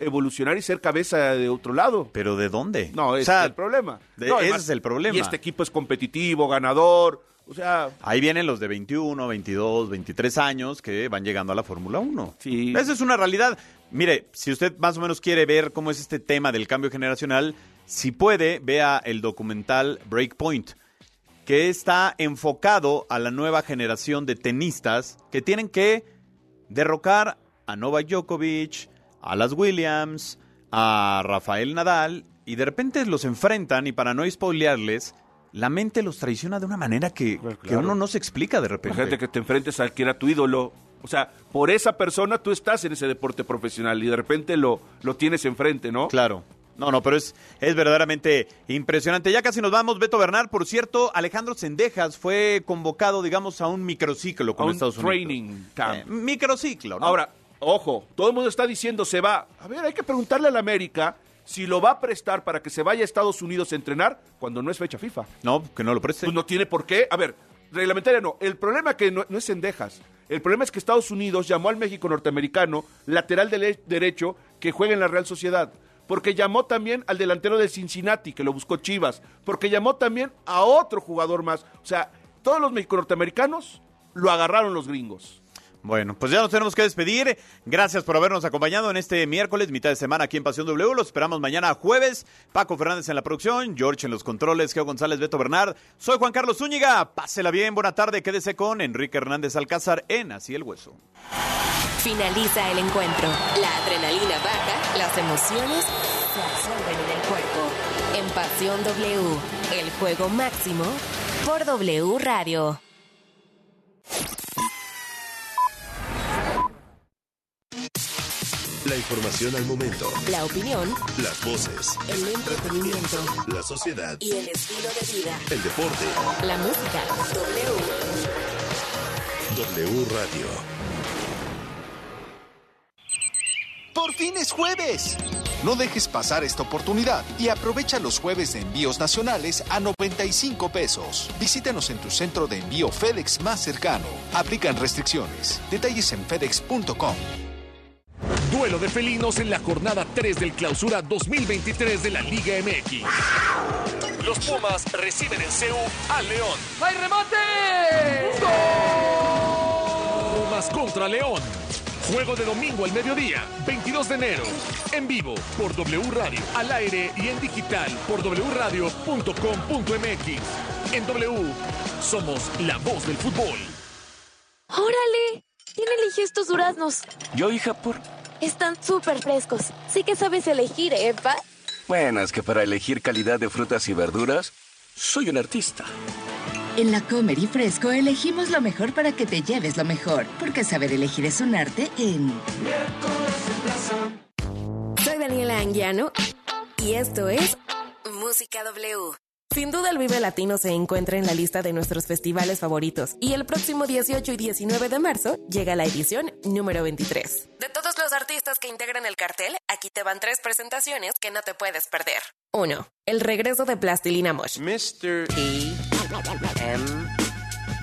evolucionar y ser cabeza de otro lado. ¿Pero de dónde? No, ese O sea, es el problema. de- No, ese es el problema. Y este equipo es competitivo, ganador, o sea... Ahí vienen los de 21, 22, 23 años que van llegando a la Fórmula 1. Sí. Esa es una realidad. Mire, si usted más o menos quiere ver cómo es este tema del cambio generacional, si puede, vea el documental Breakpoint, que está enfocado a la nueva generación de tenistas que tienen que derrocar a Novak Djokovic, a las Williams, a Rafael Nadal, y de repente los enfrentan y para no spoilearles, la mente los traiciona de una manera que, que claro. uno no se explica de repente. Imagínate que te enfrentes al que era tu ídolo. O sea, por esa persona tú estás en ese deporte profesional y de repente lo, lo tienes enfrente, ¿no? Claro. No, no, pero es, es verdaderamente impresionante. Ya casi nos vamos, Beto Bernal. Por cierto, Alejandro Sendejas fue convocado, digamos, a un microciclo con A un Estados Unidos. training camp. Eh, microciclo, ¿no? Ahora, ojo, todo el mundo está diciendo se va. A ver, hay que preguntarle a la América si lo va a prestar para que se vaya a Estados Unidos a entrenar cuando no es fecha FIFA. No, que no lo preste. Pues no tiene por qué. A ver, reglamentaria no. El problema que no, no es Sendejas. El problema es que Estados Unidos llamó al México norteamericano lateral derecho que juega en la Real Sociedad. porque llamó también al delantero del Cincinnati, que lo buscó Chivas, porque llamó también a otro jugador más. O sea, todos los norteamericanos lo agarraron los gringos. Bueno, pues ya nos tenemos que despedir. Gracias por habernos acompañado en este miércoles, mitad de semana aquí en Pasión W. Los esperamos mañana jueves. Paco Fernández en la producción, George en los controles, Geo González, Beto Bernard. Soy Juan Carlos Zúñiga. Pásela bien, buena tarde. Quédese con Enrique Hernández Alcázar en Así el Hueso. Finaliza el encuentro. La adrenalina baja, las emociones se absorben en el cuerpo. En Pasión W, el juego máximo por W Radio. La información al momento. La opinión. Las voces. El entretenimiento. La sociedad. Y el estilo de vida. El deporte. La música. W. W Radio. Por fin es jueves. No dejes pasar esta oportunidad y aprovecha los jueves de envíos nacionales a 95 pesos. Visítanos en tu centro de envío FedEx más cercano. Aplican restricciones. Detalles en fedex.com. Duelo de felinos en la jornada 3 del clausura 2023 de la Liga MX. Los Pumas reciben en CEU a León. ¡Hay remate! Pumas contra León. Juego de domingo al mediodía, 22 de enero. En vivo por W Radio, al aire y en digital por wradio.com.mx. En W somos la voz del fútbol. ¡Órale! ¿Quién eligió estos duraznos? Yo, hija, por... Están súper frescos. Sí que sabes elegir, ¿eh, pa? Bueno, es que para elegir calidad de frutas y verduras, soy un artista. En la Comer y Fresco elegimos lo mejor para que te lleves lo mejor, porque saber elegir es un arte en... Soy Daniela Anguiano y esto es Música W. Sin duda el Vive Latino se encuentra en la lista de nuestros festivales favoritos y el próximo 18 y 19 de marzo llega la edición número 23. De todos los artistas que integran el cartel, aquí te van tres presentaciones que no te puedes perder. 1. El regreso de Plastilina Mosh. Mr. E M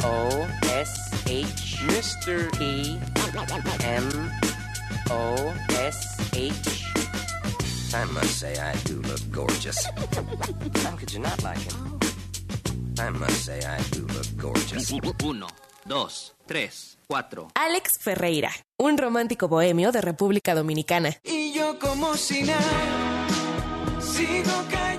O S H Mr. E M O S H I must say I do look gorgeous. How could you not like him? I must say I do look gorgeous. Uno, dos, tres, cuatro. Alex Ferreira, un romántico bohemio de República Dominicana. Y yo como si nada, sigo cayendo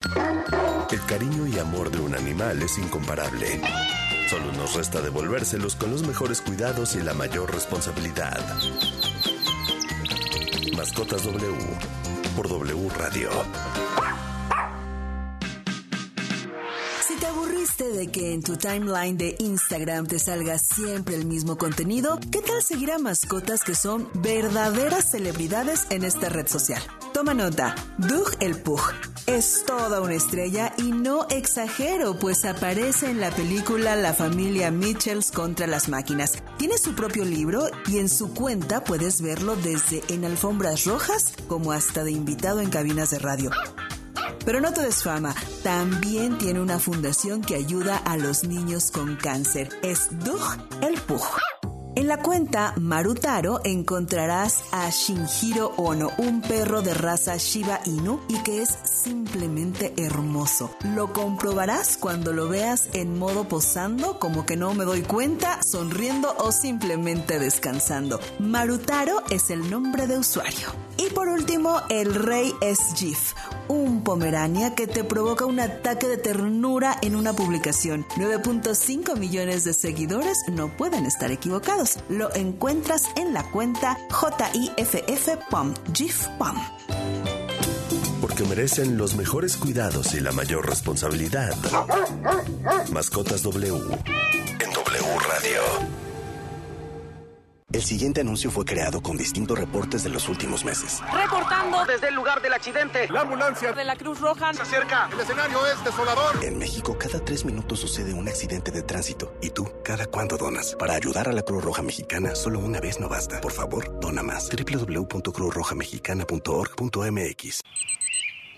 El cariño y amor de un animal es incomparable. Solo nos resta devolvérselos con los mejores cuidados y la mayor responsabilidad. Mascotas W por W Radio. Si te aburriste de que en tu timeline de Instagram te salga siempre el mismo contenido, ¿qué tal seguir a mascotas que son verdaderas celebridades en esta red social? Toma nota, Doug el Pug es toda una estrella y no exagero, pues aparece en la película La familia Mitchells contra las máquinas. Tiene su propio libro y en su cuenta puedes verlo desde en alfombras rojas como hasta de invitado en cabinas de radio. Pero no todo es fama, también tiene una fundación que ayuda a los niños con cáncer. Es Doug el Pug. En la cuenta Marutaro encontrarás a Shinjiro Ono, un perro de raza Shiba Inu y que es simplemente hermoso. Lo comprobarás cuando lo veas en modo posando, como que no me doy cuenta, sonriendo o simplemente descansando. Marutaro es el nombre de usuario. Y por último, el rey es Jif, un pomerania que te provoca un ataque de ternura en una publicación. 9.5 millones de seguidores no pueden estar equivocados. Lo encuentras en la cuenta JIFF POM, Jif POM. que merecen los mejores cuidados y la mayor responsabilidad. Mascotas W en W Radio. El siguiente anuncio fue creado con distintos reportes de los últimos meses. Reportando desde el lugar del accidente. La ambulancia de la Cruz Roja se acerca. El escenario es desolador. En México, cada tres minutos sucede un accidente de tránsito. ¿Y tú, cada cuándo donas? Para ayudar a la Cruz Roja Mexicana, solo una vez no basta. Por favor, dona más. www.cruzrojamexicana.org.mx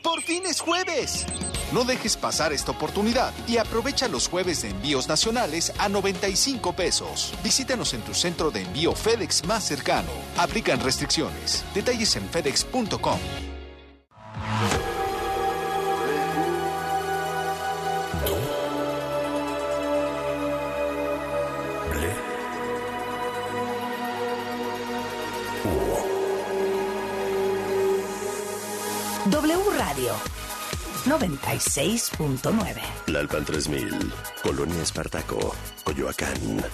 Por fin es jueves. No dejes pasar esta oportunidad y aprovecha los jueves de envíos nacionales a 95 pesos. Visítanos en tu centro de envío FedEx más cercano. Aplican restricciones. Detalles en fedex.com. 96.9. Lalpan 3000, Colonia Espartaco, Coyoacán.